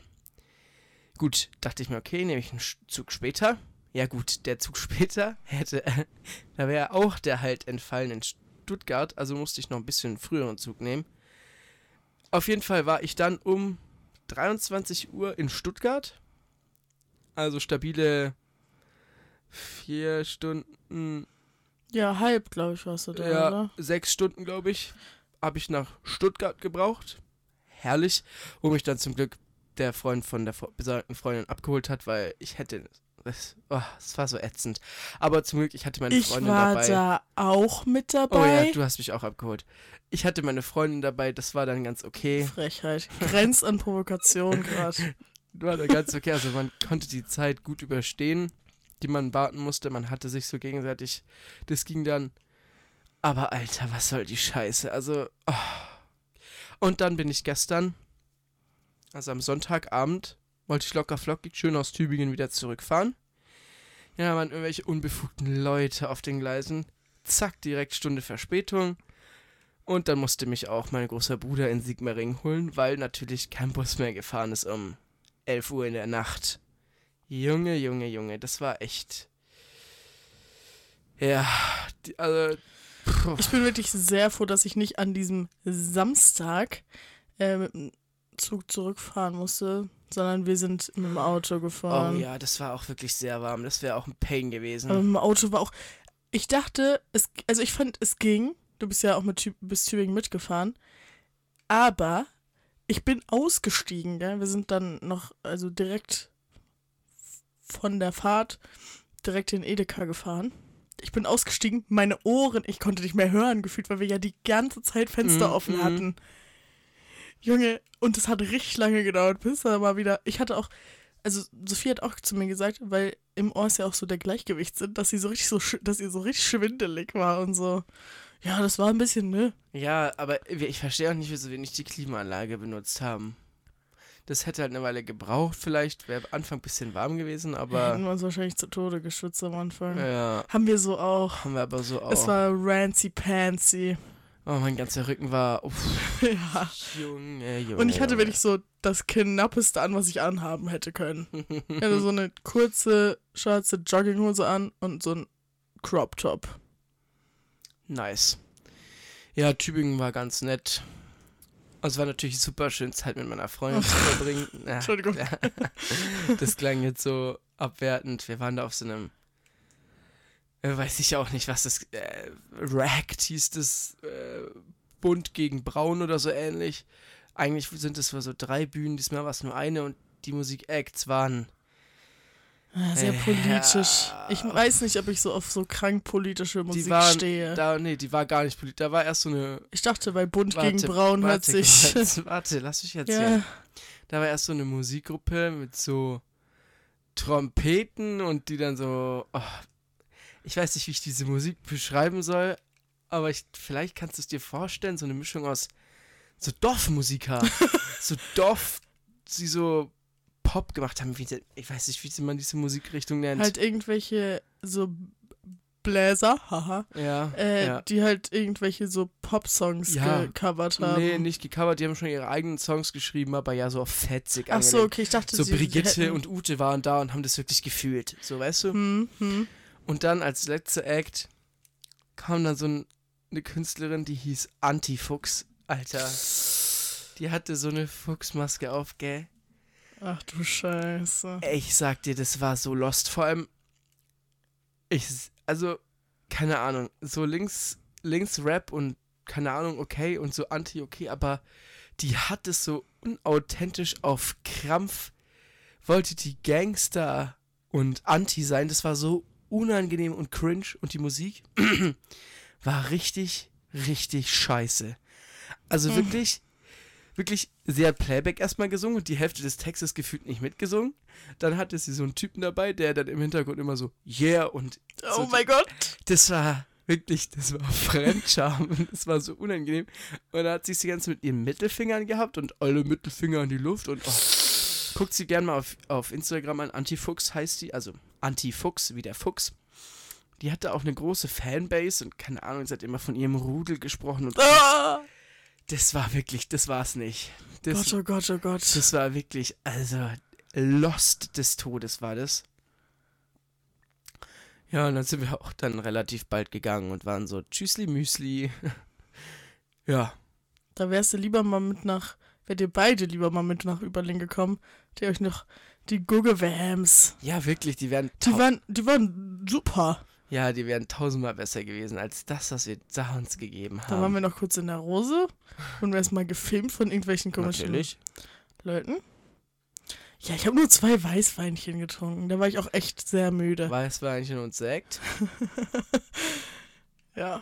Gut, dachte ich mir, okay, nehme ich einen Zug später. Ja gut, der Zug später hätte, da wäre auch der Halt entfallen in Stuttgart, also musste ich noch ein bisschen früheren Zug nehmen. Auf jeden Fall war ich dann um 23 Uhr in Stuttgart. Also stabile vier Stunden, Ja, halb, glaube ich, warst du da, ja, oder? sechs Stunden, glaube ich, habe ich nach Stuttgart gebraucht. Herrlich. Wo mich dann zum Glück der Freund von der besagten Freundin abgeholt hat, weil ich hätte. Das, oh, war so ätzend. Aber zum Glück, ich hatte meine Ich Freundin war dabei. da auch mit oh dabei. ja, du hast mich auch abgeholt. Ich hatte meine Freundin dabei, das war dann ganz okay. Frechheit. Grenzt an Provokation gerade. War dann ganz okay. Also man konnte die Zeit gut überstehen, die man warten musste. Man hatte sich so gegenseitig. Das ging dann. Aber Alter, was soll die Scheiße? Also. Oh. Und dann bin ich gestern, also am Sonntagabend, wollte ich locker flockig schön aus Tübingen wieder zurückfahren. Ja, da waren irgendwelche unbefugten Leute auf den Gleisen. Zack, direkt Stunde Verspätung. Und dann musste mich auch mein großer Bruder in Sigmaringen holen, weil natürlich kein Bus mehr gefahren ist um 11 Uhr in der Nacht. Junge, Junge, Junge, das war echt. Ja, die, also. puh. Ich bin wirklich sehr froh, dass ich nicht an diesem Samstag äh, mit dem Zug zurückfahren musste, sondern wir sind mit dem Auto Oh gefahren. ja, das war auch wirklich sehr warm. Das wäre auch ein Pain gewesen. Aber mit dem Auto war auch. Ich dachte, es, also ich fand, es ging. Du bist ja auch mit bis Tübingen mitgefahren. Aber ich bin ausgestiegen, gell? Wir sind dann noch, also direkt von der Fahrt direkt in Edeka gefahren. Ich bin ausgestiegen, meine Ohren, ich konnte nicht mehr hören, gefühlt, weil wir ja die ganze Zeit Fenster Mhm, offen mhm. hatten. Junge, und es hat richtig lange gedauert, bis da mal wieder. Ich hatte auch, also Sophie hat auch zu mir gesagt, weil im Ohr ist ja auch so der Gleichgewichtssinn, dass sie so richtig so, dass sie so richtig schwindelig war und so. Ja, das war ein bisschen, ne? Ja, aber ich verstehe auch nicht, wieso wir nicht die Klimaanlage benutzt haben. Das hätte halt eine Weile gebraucht, vielleicht wäre am Anfang ein bisschen warm gewesen, Wir aber. hätten uns wahrscheinlich zu Tode geschützt am Anfang. Ja, Haben wir so auch. haben wir aber so auch. Es war rancy pansy. oh, mein ganzer Rücken war. Uff, ja. Junge, Junge. Und ich hatte wirklich so das knappeste an, was ich anhaben hätte können. Ich hatte so eine kurze, schwarze Jogginghose an und so ein Crop Top. Nice. Ja, Tübingen war ganz nett. Es war natürlich super schön, Zeit mit meiner Freundin zu verbringen. Ja, Entschuldigung. ja. Das klang jetzt so abwertend. Wir waren da auf so einem, äh, weiß ich auch nicht, was das, äh, Racked hieß das, äh, bunt gegen braun oder so ähnlich. Eigentlich sind es so drei Bühnen, diesmal war es nur eine und die Musik-Acts waren Ah, Sehr Äh, politisch. ja. Ich weiß nicht, ob ich so auf so krank politische Musik die waren, stehe. da, nee, die war gar nicht politisch. Da war erst so eine ich dachte, bei Bunt Warte, gegen Braun warte, sich. Warte, warte, lass mich erzählen. ja, Da war erst so eine Musikgruppe mit so Trompeten und die dann so. Oh, ich weiß nicht, wie ich diese Musik beschreiben soll, aber ich, vielleicht kannst du es dir vorstellen, so eine Mischung aus so Dorfmusiker. so Dorf, sie so Pop gemacht haben. Wie, ich weiß nicht, wie man diese Musikrichtung nennt. Halt irgendwelche so Bläser, haha, ja, äh, ja. die halt irgendwelche so Pop-Songs Ja. gecovert haben. Nee, nicht gecovert, die haben schon ihre eigenen Songs geschrieben, aber ja so auf fetzig Ach so, angelehnt. okay, ich dachte, So sie Brigitte hätten, und Ute waren da und haben das wirklich gefühlt. So, weißt du? Hm, hm. Und dann als letzter Act kam dann so ein, eine Künstlerin, die hieß Antifuchs. Alter. Die hatte so eine Fuchsmaske auf, gell? Ach du Scheiße. Ich sag dir, das war so lost. Vor allem, ich, also, keine Ahnung, so links, links Rap und keine Ahnung, okay und so Anti, okay, aber die hat es so unauthentisch auf Krampf, wollte die Gangster und Anti sein. Das war so unangenehm und cringe und die Musik war richtig, richtig scheiße. Also Mhm. wirklich, wirklich, sie hat Playback erstmal gesungen und die Hälfte des Textes gefühlt nicht mitgesungen. Dann hatte sie so einen Typen dabei, der dann im Hintergrund immer so, yeah, und Oh so, mein Gott. das war wirklich, das war Fremdscham und das war so unangenehm. Und da hat sie es die ganze mit ihren Mittelfingern gehabt und alle Mittelfinger in die Luft und oh, guckt sie gerne mal auf, auf Instagram an, Antifuchs heißt die, also Antifuchs wie der Fuchs. Die hatte auch eine große Fanbase und keine Ahnung, sie hat immer von ihrem Rudel gesprochen und Ah! Das war wirklich, das war's nicht. Das, Gott, oh Gott, oh Gott. das war wirklich, also Lost des Todes war das. Ja, und dann sind wir auch dann relativ bald gegangen und waren so Tschüssli Müsli. ja, Da wärst du lieber mal mit nach, wärt ihr beide lieber mal mit nach Überling gekommen, die euch noch die Guggewams. ja wirklich, die wären Die waren, die waren super. Ja, die wären tausendmal besser gewesen als das, was wir da uns gegeben Da waren haben. wir noch kurz in der Rose und erstmal gefilmt von irgendwelchen komischen Natürlich. Leuten. Ja, ich habe nur zwei Weißweinchen getrunken. Da war ich auch echt sehr müde. Weißweinchen und Sekt. Ja.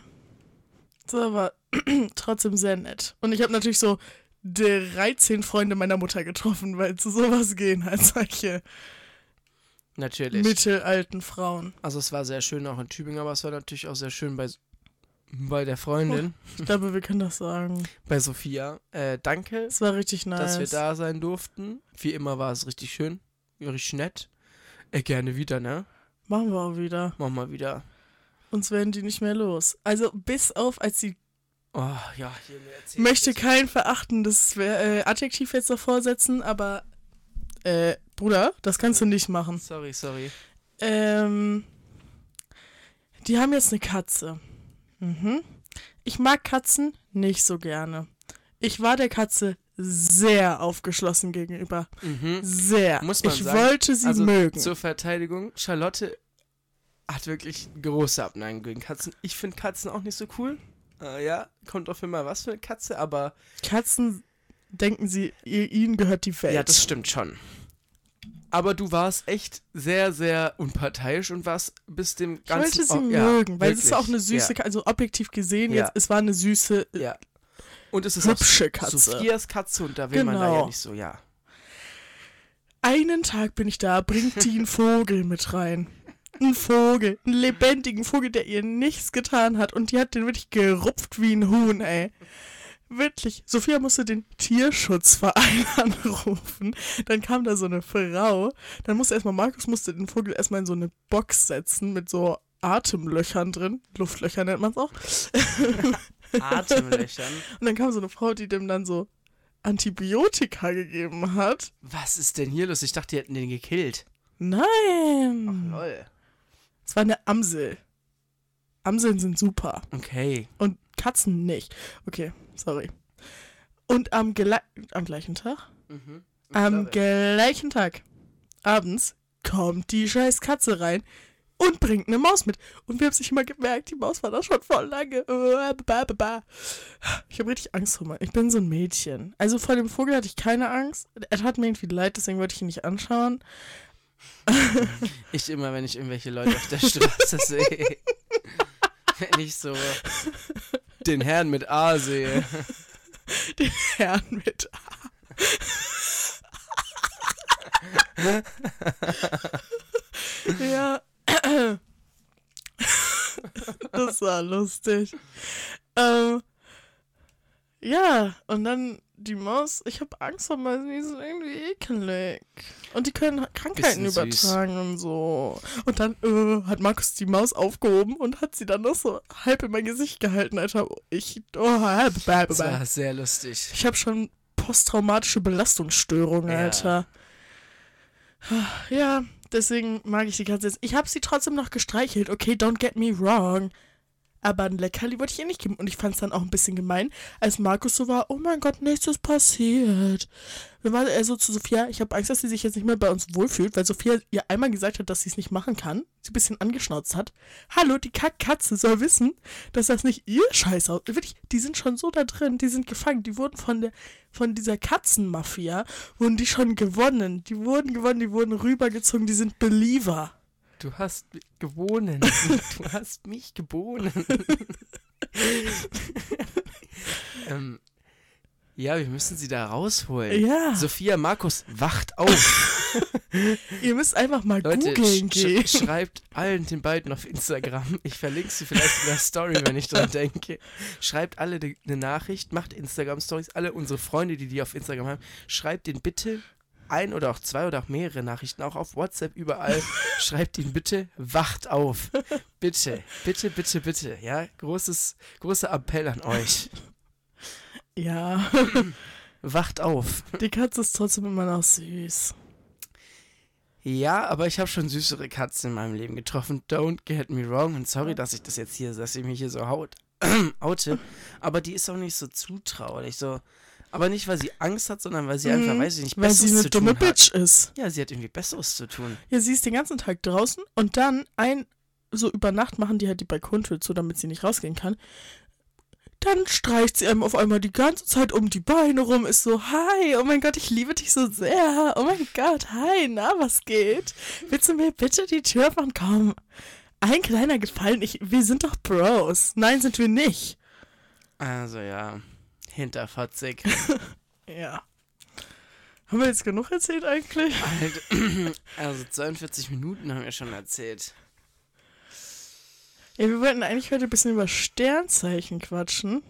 Das war trotzdem sehr nett. Und ich habe natürlich so 13 Freunde meiner Mutter getroffen, weil zu sowas gehen halt solche Natürlich. mittelalten Frauen. Also es war sehr schön auch in Tübingen, aber es war natürlich auch sehr schön bei, bei der Freundin, Ich glaube, wir können das sagen. bei Sophia. Äh, danke, Es war richtig nice. dass wir da sein durften. Wie immer war es richtig schön, richtig nett. Äh, gerne wieder, ne? Machen wir auch wieder. Machen wir wieder. Uns werden die nicht mehr los. Also bis auf, als sie Oh, ja, hier mir erzählt möchte kein verachtendes äh, Adjektiv jetzt davor setzen, aber äh, Bruder, das kannst du nicht machen. Sorry, sorry. Ähm, die haben jetzt eine Katze. Mhm. Ich mag Katzen nicht so gerne. Ich war der Katze sehr aufgeschlossen gegenüber. Mhm. Sehr. Muss man ich sagen. wollte sie Also mögen. zur Verteidigung, Charlotte hat wirklich große Abneigung gegen Katzen. Ich finde Katzen auch nicht so cool. Äh, ja, kommt auf immer was für eine Katze, aber Katzen denken sie, ihr, ihnen gehört die Welt. ja, das stimmt schon. Aber du warst echt sehr, sehr unparteiisch und warst bis dem ich ganzen... wollte sie oh, ja, mögen, weil es ist wirklich, auch eine süße Katze. Also objektiv gesehen, Ja. jetzt, es war eine süße, Ja, ja. Und es ist auch hübsche Katze. Sophias Katze und da will man da Genau. ja nicht so, ja. Einen Tag bin ich da, bringt die einen Vogel mit rein. Ein Vogel, einen lebendigen Vogel, der ihr nichts getan hat. Und die hat den wirklich gerupft wie ein Huhn, ey. Wirklich. Sophia musste den Tierschutzverein anrufen. Dann kam da so eine Frau. Dann musste erstmal, Markus musste den Vogel erstmal in so eine Box setzen mit so Atemlöchern drin. Luftlöcher nennt man es auch. Atemlöchern. Und dann kam so eine Frau, die dem dann so Antibiotika gegeben hat. Was ist denn hier los? Ich dachte, die hätten den gekillt. Nein. Lol. Es war eine Amsel. Amseln sind super. Okay. Und Katzen nicht. Okay, sorry. Und am, gele am gleichen Tag? Mhm. Am gleichen Tag. Abends kommt die scheiß Katze rein und bringt eine Maus mit. Und wir haben sich immer gemerkt, die Maus war da schon voll lange. Ich habe richtig Angst vor mir. Ich bin so ein Mädchen. Also vor dem Vogel hatte ich keine Angst. Er tat mir irgendwie leid, deswegen wollte ich ihn nicht anschauen. Ich immer, wenn ich irgendwelche Leute auf der Straße sehe. wenn ich so den Herrn mit A sehe. Herrn mit ja. das war lustig. Ähm, ja, und dann die Maus, ich habe Angst vor Mäusen, die sind irgendwie ekelig. Und die können Krankheiten Bisschen süß. übertragen und so. Und dann äh, hat Markus die Maus aufgehoben und hat sie dann noch so halb in mein Gesicht gehalten, Alter. Ich, oh, halb, halb, Das war sehr lustig. ich habe schon posttraumatische Belastungsstörungen, Ja. Alter. Ja, deswegen mag ich die Katze jetzt. Ich habe sie trotzdem noch gestreichelt, okay, don't get me wrong. Aber ein Leckerli wollte ich ihr nicht geben. Und ich fand es dann auch ein bisschen gemein, als Markus so war, oh mein Gott, nichts ist passiert. Dann war er so zu Sophia, ich habe Angst, dass sie sich jetzt nicht mehr bei uns wohlfühlt, weil Sophia ihr einmal gesagt hat, dass sie es nicht machen kann. Sie ein bisschen angeschnauzt hat. Hallo, die Kackkatze soll wissen, dass das nicht ihr Scheiß aus. Wirklich, die sind schon so da drin, die sind gefangen. Die wurden von der, von dieser Katzenmafia, wurden die schon gewonnen. Die wurden gewonnen, die wurden rübergezogen, die sind Believer. Du hast gewonnen. Du hast mich geboren. ähm, ja, wir müssen sie da rausholen. Ja. Sophia Markus, wacht auf. Ihr müsst einfach mal Leute, googeln sch gehen. sch schreibt allen den beiden auf Instagram. Ich verlinke sie vielleicht in der Story, wenn ich dran denke. Schreibt alle eine Nachricht, macht Instagram-Stories. Alle unsere Freunde, die die auf Instagram haben, schreibt denen bitte ein oder auch zwei oder auch mehrere Nachrichten, auch auf WhatsApp, überall. Schreibt ihnen bitte, wacht auf. Bitte, bitte, bitte, bitte. Ja, großes, großer Appell an euch. Ja, Wacht auf. die Katze ist trotzdem immer noch süß. Ja, aber ich habe schon süßere Katzen in meinem Leben getroffen. Don't get me wrong. Und sorry, dass ich das jetzt hier, dass ich mich hier so haut, oute. Aber die ist auch nicht so zutraulich. So. Aber nicht, weil sie Angst hat, sondern weil sie einfach, Mhm, weiß ich nicht, Weil Besseres sie eine zu dumme tun hat. Bitch ist. Ja, sie hat irgendwie Besseres zu tun. Ja, sie ist den ganzen Tag draußen und dann ein, so über Nacht machen die halt die Balkontür zu, damit sie nicht rausgehen kann. Dann streicht sie einem auf einmal die ganze Zeit um die Beine rum, ist so, hi, oh mein Gott, ich liebe dich so sehr. Oh mein Gott, hi, na, was geht? Willst du mir bitte die Tür öffnen? Komm. Ein kleiner Gefallen, ich, wir sind doch Bros. Nein, sind wir nicht. Also ja, hinterfotzig. Ja. Haben wir jetzt genug erzählt eigentlich? Halt, also 42 Minuten haben wir schon erzählt. Ja, wir wollten eigentlich heute ein bisschen über Sternzeichen quatschen.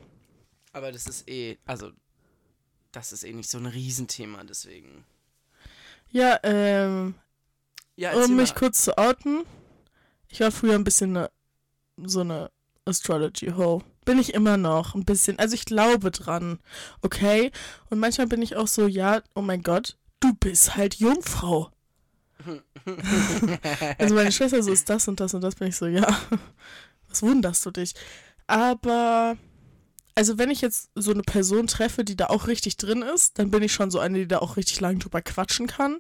Aber das ist eh, also, das ist eh nicht so ein Riesenthema, deswegen. Ja, ähm, Ja, um mich mal. kurz zu outen. Ich war früher ein bisschen ne, so eine Astrology-Ho. Bin ich immer noch ein bisschen. Also ich glaube dran, okay? Und manchmal bin ich auch so, ja, oh mein Gott, du bist halt Jungfrau. also meine Schwester so ist das und das und das, bin ich so, ja, was wunderst du dich? Aber, also wenn ich jetzt so eine Person treffe, die da auch richtig drin ist, dann bin ich schon so eine, die da auch richtig lang drüber quatschen kann.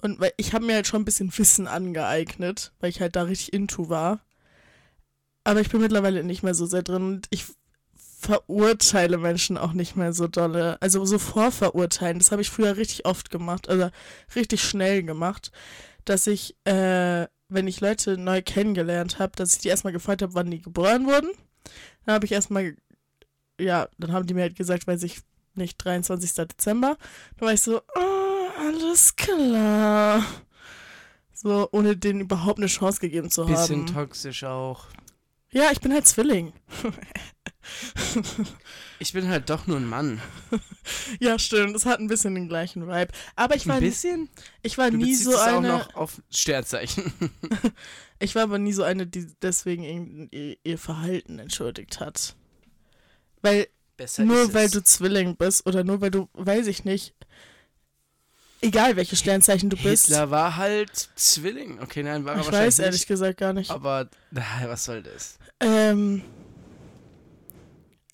Und weil ich habe mir halt schon ein bisschen Wissen angeeignet, weil ich halt da richtig into war. Aber ich bin mittlerweile nicht mehr so sehr drin und ich verurteile Menschen auch nicht mehr so dolle. Also so vorverurteilen, das habe ich früher richtig oft gemacht, also richtig schnell gemacht, dass ich, äh, wenn ich Leute neu kennengelernt habe, dass ich die erstmal gefragt habe, wann die geboren wurden. Dann habe ich erstmal, ja, dann haben die mir halt gesagt, weiß ich nicht, 23. Dezember. Dann war ich so, oh, alles klar. So, ohne denen überhaupt eine Chance gegeben zu Bisschen haben. toxisch auch. Ja, ich bin halt Zwilling. Ich bin halt doch nur ein Mann. Ja, stimmt. Es hat ein bisschen den gleichen Vibe. Aber ich war, Ein bisschen? ich war Du nie so es auch eine. noch auf Sternzeichen. Ich war aber nie so eine, die deswegen ihr, ihr Verhalten entschuldigt hat. Weil Besser nur weil du Zwilling bist oder nur weil du, weiß ich nicht, egal welche Sternzeichen du bist. Hitler war halt Zwilling. Okay, nein, war er ich wahrscheinlich weiß ehrlich nicht. gesagt gar nicht. Aber, na, was soll das? Ähm,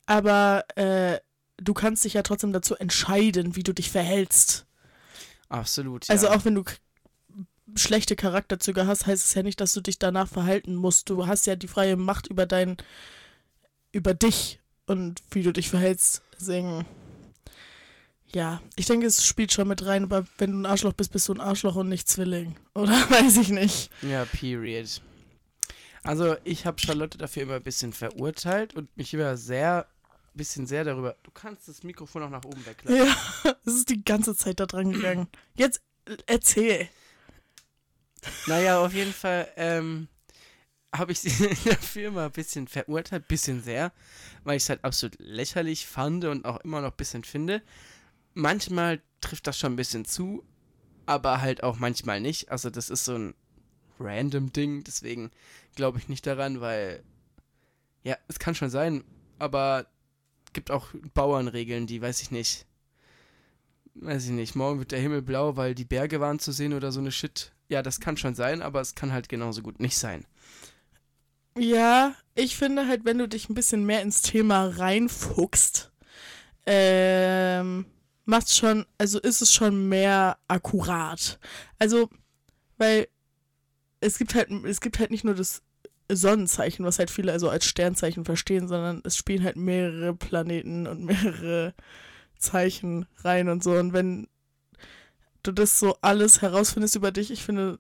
aber äh, du kannst dich ja trotzdem dazu entscheiden, wie du dich verhältst. Absolut, ja. Also auch wenn du schlechte Charakterzüge hast, heißt es ja nicht, dass du dich danach verhalten musst. Du hast ja die freie Macht über dein, über dich und wie du dich verhältst. Deswegen, ja, ich denke, es spielt schon mit rein, aber wenn du ein Arschloch bist, bist du ein Arschloch und nicht Zwilling. Oder weiß ich nicht. Ja, period. Also, ich habe Charlotte dafür immer ein bisschen verurteilt und mich immer sehr, bisschen sehr darüber. Du kannst das Mikrofon auch nach oben weglassen. Ja, es ist die ganze Zeit da dran gegangen. Jetzt äh, erzähl. Naja, auf jeden Fall, ähm, habe ich sie der Firma ein bisschen verurteilt, ein bisschen sehr, weil ich es halt absolut lächerlich fand und auch immer noch ein bisschen finde. Manchmal trifft das schon ein bisschen zu, aber halt auch manchmal nicht. Also das ist so ein random Ding, deswegen glaube ich nicht daran, weil ja, es kann schon sein, aber gibt auch Bauernregeln, die weiß ich nicht. Weiß ich nicht, morgen wird der Himmel blau, weil die Berge waren zu sehen oder so eine Shit. Ja, das kann schon sein, aber es kann halt genauso gut nicht sein. Ja, ich finde halt, wenn du dich ein bisschen mehr ins Thema reinfuchst, ähm, macht schon, also ist es schon mehr akkurat. Also, weil es gibt halt, es gibt halt nicht nur das Sonnenzeichen, was halt viele also als Sternzeichen verstehen, sondern es spielen halt mehrere Planeten und mehrere Zeichen rein und so. Und wenn du das so alles herausfindest über dich, ich finde,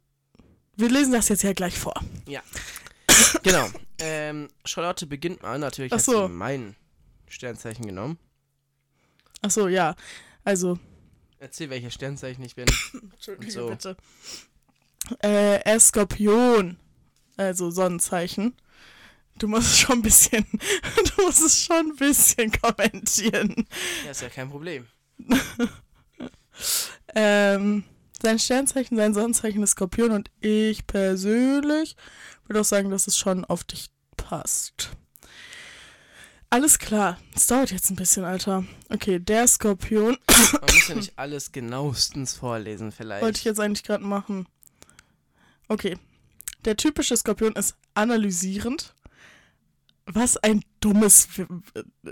wir lesen das jetzt ja gleich vor. Ja. genau. Ähm, Charlotte beginnt mal. Natürlich Ach hat so. sie mein Sternzeichen genommen. Ach so, ja. Also, Erzähl, welches Sternzeichen ich bin. Entschuldige So. bitte. Äh, er ist Skorpion. Also Sonnenzeichen. Du musst es schon ein bisschen, du musst es schon ein bisschen kommentieren. Ja, ist ja kein Problem. Ähm, sein Sternzeichen, sein Sonnenzeichen ist Skorpion und ich persönlich würde auch sagen, dass es schon auf dich passt. Alles klar. Es dauert jetzt ein bisschen, Alter. Okay, der Skorpion Man muss ja nicht alles genauestens vorlesen, vielleicht. wollte ich jetzt eigentlich gerade machen. Okay. Der typische Skorpion ist analysierend. Was ein dummes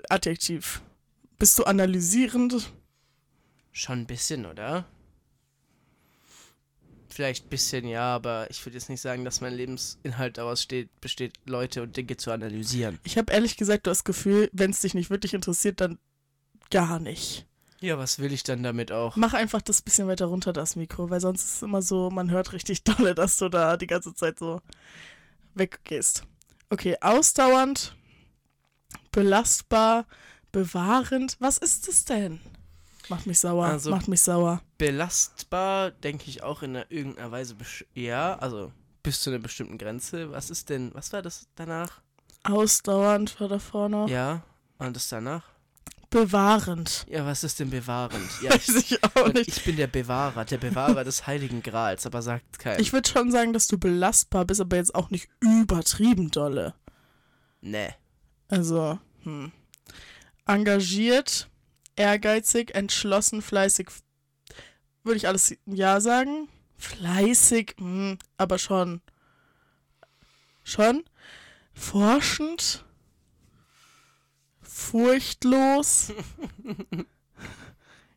Adjektiv. Bist du analysierend? Schon ein bisschen, oder? Vielleicht ein bisschen, ja, aber ich würde jetzt nicht sagen, dass mein Lebensinhalt daraus steht, besteht, Leute und Dinge zu analysieren. Ich habe ehrlich gesagt das Gefühl, wenn es dich nicht wirklich interessiert, dann gar nicht. Ja, was will ich dann damit auch? Mach einfach das bisschen weiter runter, das Mikro, weil sonst ist es immer so, man hört richtig dolle, dass du da die ganze Zeit so weggehst. Okay, ausdauernd, belastbar, bewahrend. Was ist es denn? Macht mich sauer, Also- macht mich sauer. Belastbar, denke ich auch in einer irgendeiner Weise. Ja, also bis zu einer bestimmten Grenze. Was ist denn, was war das danach? Ausdauernd war da vorne. Ja, und das danach? Bewahrend. Ja, was ist denn bewahrend? Ja, Weiß ich, ich auch nicht. ich bin der Bewahrer, der Bewahrer des Heiligen Grals, aber sagt kein. Ich würde schon sagen, dass du belastbar bist, aber jetzt auch nicht übertrieben dolle. nee. Also, hm. Engagiert, ehrgeizig, entschlossen, fleißig. Würde ich alles ja sagen? Fleißig, hm, aber schon. Schon? Forschend? Furchtlos?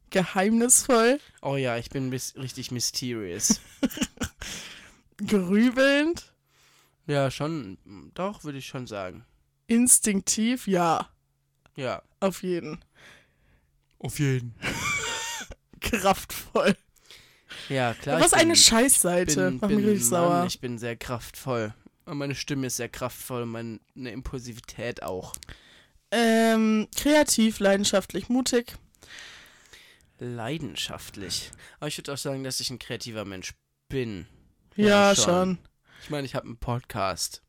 Geheimnisvoll? Oh ja, ich bin richtig mysterious. Grübelnd? ja, schon, doch, würde ich schon sagen. Instinktiv? Ja, Ja. auf jeden. Auf jeden. Kraftvoll. Ja, klar. Was eine bin, Scheißseite. bin, mich bin richtig Mann, sauer. Ich bin sehr kraftvoll. Und meine Stimme ist sehr kraftvoll und meine Impulsivität auch. Ähm, kreativ, leidenschaftlich, mutig. Leidenschaftlich. Aber ich würde auch sagen, dass ich ein kreativer Mensch bin. Ja, Ja, schon. schon. Ich meine, ich habe einen Podcast.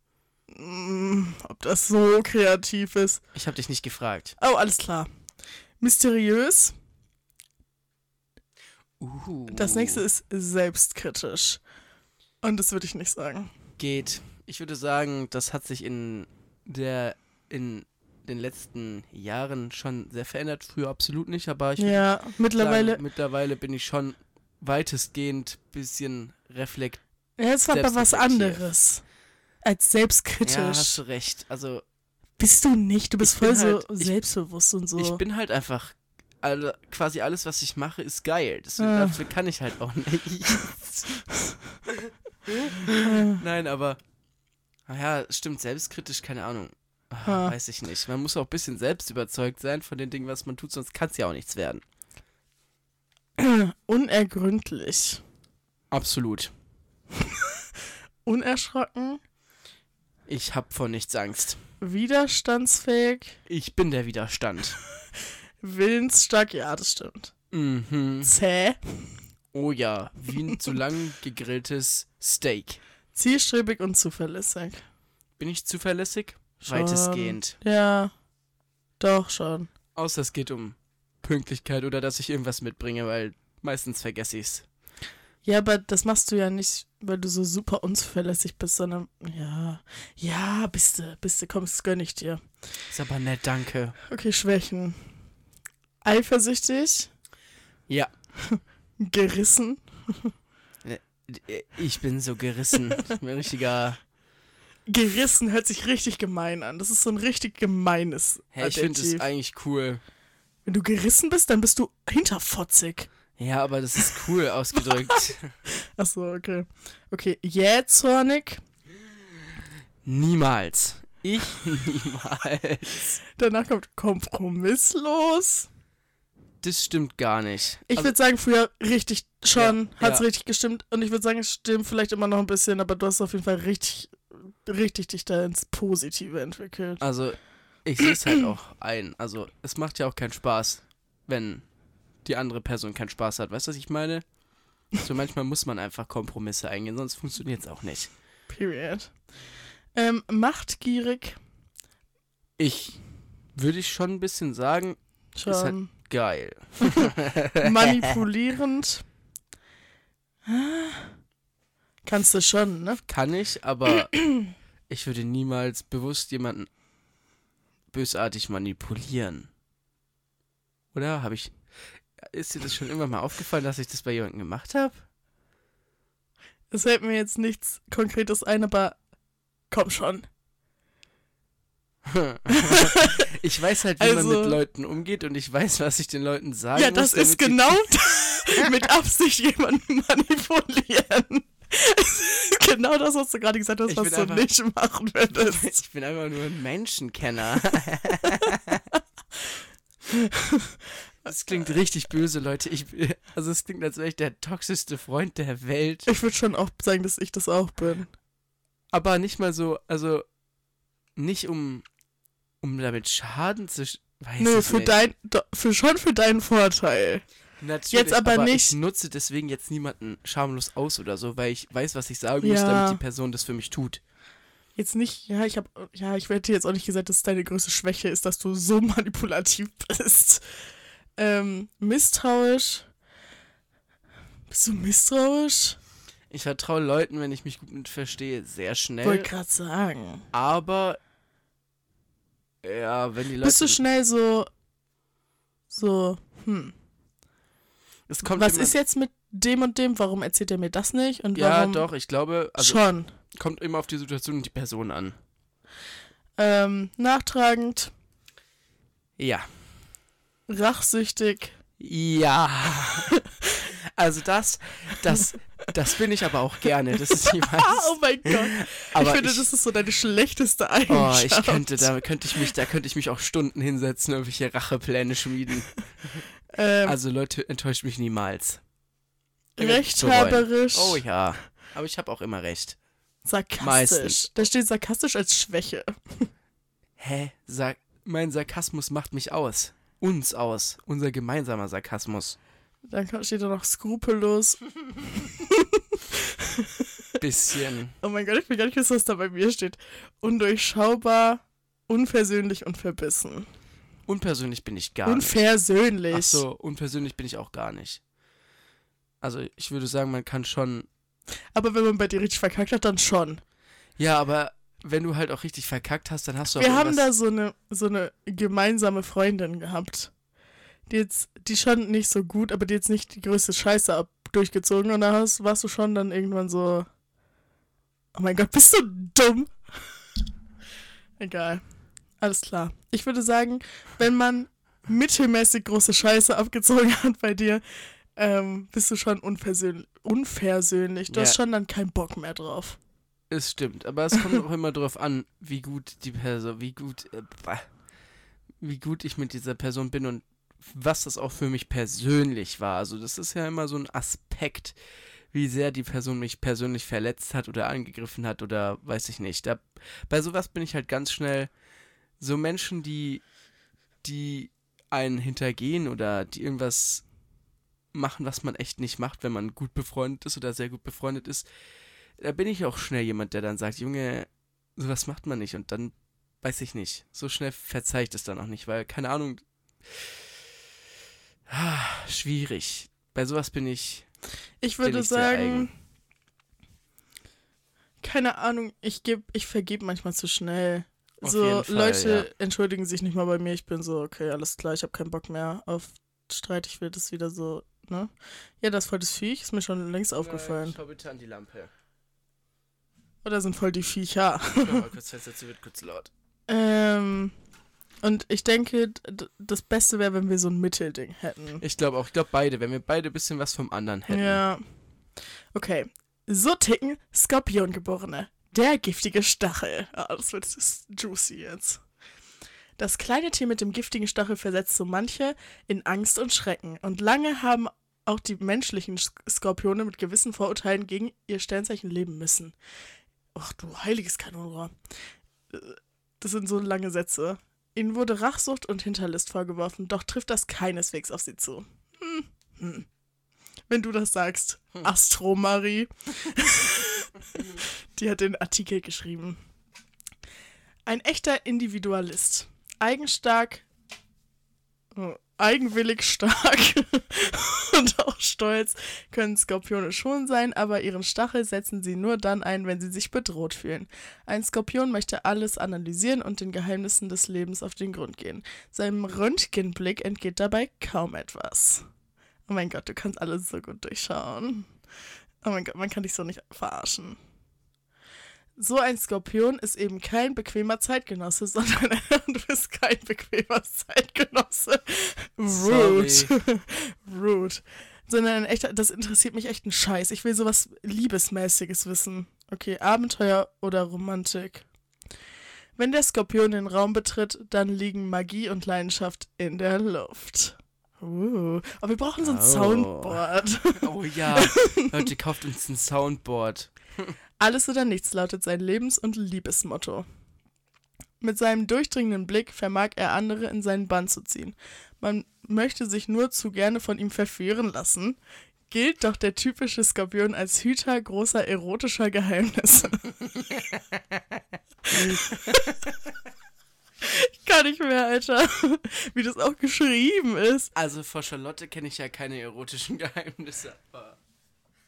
Mm, ob das so kreativ ist. Ich habe dich nicht gefragt. Oh, alles klar. Mysteriös. Uh. Das nächste ist selbstkritisch. Und das würde ich nicht sagen. geht. Ich würde sagen, das hat sich in der in den letzten Jahren schon sehr verändert. Früher absolut nicht, aber ich Ja, mittlerweile. sagen, mittlerweile bin ich schon weitestgehend bisschen reflekt. Ja, es war aber was anderes. Als Ja, selbstkritisch. hast du recht. Also Bist du nicht. Du bist voll so halt- ich- selbstbewusst und so. ich bin halt einfach alle, quasi alles, was ich mache, ist geil. Deswegen, Ah. Dafür kann ich halt auch nicht. Nein, aber naja, stimmt, selbstkritisch, keine Ahnung. Ah, Ah. Weiß ich nicht. Man muss auch ein bisschen selbst überzeugt sein von den Dingen, was man tut, sonst kann es ja auch nichts werden. Unergründlich. Absolut. Unerschrocken. Ich hab vor nichts Angst. Widerstandsfähig. Ich bin der Widerstand. Willensstark. Ja, das stimmt. Mhm. Zäh. Oh ja, wie ein zu lang gegrilltes Steak. Zielstrebig und zuverlässig. Bin ich zuverlässig? Schon. Weitestgehend. Ja, doch schon. Außer es geht um Pünktlichkeit oder dass ich irgendwas mitbringe, weil meistens vergesse ich's. Ja, aber das machst du ja nicht, weil du so super unzuverlässig bist, sondern ja, ja, bist du, bist du, komm, das gönn ich dir. Ist aber nett, danke. Okay, Schwächen. Eifersüchtig, Ja, gerissen, ich bin so gerissen. Ich bin ein richtiger. gerissen hört sich richtig gemein an. Das ist so ein richtig gemeines Hä, ich finde es eigentlich cool. Wenn du gerissen bist, dann bist du hinterfotzig. Ja, aber das ist cool ausgedrückt. Achso, okay. Okay, jähzornig. Niemals. Ich niemals. Danach kommt kompromisslos. Das stimmt gar nicht. Ich Also, würde sagen, früher richtig schon, Ja, hat's ja. richtig gestimmt. Und ich würde sagen, es stimmt vielleicht immer noch ein bisschen, aber du hast auf jeden Fall richtig, richtig dich da ins Positive entwickelt. also, ich sehe es halt auch ein. Also, es macht ja auch keinen Spaß, wenn die andere Person keinen Spaß hat. Weißt du, was ich meine? So manchmal muss man einfach Kompromisse eingehen, sonst funktioniert es auch nicht. Period. Ähm, machtgierig. Ich würde ich schon ein bisschen sagen, Schon. Ist halt geil. Manipulierend. Kannst du schon, ne? Kann ich, aber ich würde niemals bewusst jemanden bösartig manipulieren. Oder habe ich. Ist dir das schon irgendwann mal aufgefallen, dass ich das bei jemandem gemacht habe? Es fällt mir jetzt nichts Konkretes ein, aber komm schon. ich weiß halt, wie man Also- mit Leuten umgeht und ich weiß, was ich den Leuten sagen Ja, muss. das ist genau mit Absicht jemanden manipulieren. genau das hast du gerade gesagt hast, Ich was du einfach- nicht machen würdest. Ich bin einfach nur ein Menschenkenner. Das klingt richtig böse, Leute. Ich, also es klingt, als wäre ich der toxischste Freund der Welt. Ich würde schon auch sagen, dass ich das auch bin. Aber nicht mal so, also nicht um, um damit Schaden zu... Weiß Nö, für nicht. dein, für schon für deinen Vorteil. Natürlich, jetzt aber nicht- Ich nutze deswegen jetzt niemanden schamlos aus oder so, weil ich weiß, was ich sagen muss, Ja. damit die Person das für mich tut. Jetzt nicht, ja, ich habe, ja, ich werde dir jetzt auch nicht gesagt, dass deine größte Schwäche ist, dass du so manipulativ bist. Ähm, misstrauisch. Bist du misstrauisch? Ich vertraue Leuten, wenn ich mich gut mit verstehe, sehr schnell. Wollte gerade sagen. aber ja, wenn die Leute. Bist du schnell so, so, hm, es kommt was ist jetzt mit dem und dem? Warum erzählt er mir das nicht? Und Ja, warum doch, ich glaube, also schon? kommt immer auf die Situation und die Person an. Ähm, nachtragend, Ja. Rachsüchtig. Ja. Also das, das, das bin ich aber auch gerne. Das ist ich. Ah, oh mein Gott. aber ich finde, das ist so deine schlechteste Oh, Eigenschaft. ich könnte, da könnte ich mich, da könnte ich mich auch Stunden hinsetzen und irgendwelche Rachepläne schmieden. ähm, Also Leute, enttäuscht mich niemals. Rechthaberisch, Oh ja. Aber ich habe auch immer recht. sarkastisch. meistens. Da steht sarkastisch als Schwäche. Hä? Sag, mein Sarkasmus macht mich aus. Uns aus. Unser gemeinsamer Sarkasmus. Dann steht da noch skrupellos. Bisschen. Oh mein Gott, ich will gar nicht wissen, was da bei mir steht. Undurchschaubar, unversöhnlich und verbissen. Unpersönlich bin ich gar nicht. Unversöhnlich. Ach so, unpersönlich bin ich auch gar nicht. Also ich würde sagen, man kann schon. Aber wenn man bei dir richtig verkackt hat, dann schon. Ja, aber wenn du halt auch richtig verkackt hast, dann hast du auch Wir haben da so eine, so eine gemeinsame Freundin gehabt. Die jetzt, die schon nicht so gut, aber die jetzt nicht die größte Scheiße ab durchgezogen. Und da hast, warst du schon dann irgendwann so. Oh mein Gott, bist du dumm? Egal. Alles klar. Ich würde sagen, wenn man mittelmäßig große Scheiße abgezogen hat bei dir, ähm, bist du schon unversöhnlich. unversöhnlich. Du Ja. hast schon dann keinen Bock mehr drauf. Es stimmt, aber es kommt auch immer drauf an, wie gut die Person, wie gut, äh, wie gut ich mit dieser Person bin und was das auch für mich persönlich war. Also das ist ja immer so ein Aspekt, wie sehr die Person mich persönlich verletzt hat oder angegriffen hat oder weiß ich nicht. Da, bei sowas bin ich halt ganz schnell so Menschen, die, die einen hintergehen oder die irgendwas machen, was man echt nicht macht, wenn man gut befreundet ist oder sehr gut befreundet ist da bin ich auch schnell jemand, der dann sagt, Junge, sowas macht man nicht und dann weiß ich nicht. So schnell verzeih ich das dann auch nicht, weil, keine Ahnung. Ah, schwierig. Bei sowas bin ich. Ich würde ich sagen, keine Ahnung, ich geb, ich vergebe manchmal zu schnell. Auf so, Fall, Leute entschuldigen sich nicht mal bei mir. Ich bin so, okay, alles klar, ich habe keinen Bock mehr auf Streit. Ich will das wieder so, ne? Ja, das voll das Viech, ist mir schon längst aufgefallen. Schau bitte an die Lampe. Oder sind voll die Viecher. Schau mal kurz fest, jetzt wird kurz laut. ähm, und ich denke, das Beste wäre, wenn wir so ein Mittelding hätten. Ich glaube auch, ich glaube beide, wenn wir beide ein bisschen was vom anderen hätten. Ja. Okay. So ticken Skorpiongeborene. Der giftige Stachel. Ah, das wird juicy jetzt. Das kleine Tier mit dem giftigen Stachel versetzt so manche in Angst und Schrecken. Und lange haben auch die menschlichen Sk- Skorpione mit gewissen Vorurteilen gegen ihr Sternzeichen leben müssen. Ach du heiliges Kanonenrohr. Äh, Das sind so lange Sätze. Ihnen wurde Rachsucht und Hinterlist vorgeworfen, doch trifft das keineswegs auf sie zu. Hm, hm. Wenn du das sagst, Astro Marie. Die hat den Artikel geschrieben. Ein echter Individualist. Eigenstark, oh, eigenwillig stark und auch stolz können Skorpione schon sein, aber ihren Stachel setzen sie nur dann ein, wenn sie sich bedroht fühlen. Ein Skorpion möchte alles analysieren und den Geheimnissen des Lebens auf den Grund gehen. Seinem Röntgenblick entgeht dabei kaum etwas. Oh mein Gott, du kannst alles so gut durchschauen. Oh mein Gott, man kann dich so nicht verarschen. So ein Skorpion ist eben kein bequemer Zeitgenosse, sondern du bist kein bequemer Zeitgenosse. Rude. Rude. Sondern ein echter, das interessiert mich echt ein Scheiß. Ich will sowas Liebesmäßiges wissen. Okay, Abenteuer oder Romantik. Wenn der Skorpion den Raum betritt, dann liegen Magie und Leidenschaft in der Luft. Uh, aber wir brauchen so ein Oh. Soundboard. Oh ja, Leute, kauft uns ein Soundboard. Alles oder nichts lautet sein Lebens- und Liebesmotto. Mit seinem durchdringenden Blick vermag er andere in seinen Bann zu ziehen. Man möchte sich nur zu gerne von ihm verführen lassen. Gilt doch der typische Skorpion als Hüter großer erotischer Geheimnisse. ich kann nicht mehr, Alter. Wie das auch geschrieben ist. Also vor Charlotte kenne ich ja keine erotischen Geheimnisse, aber.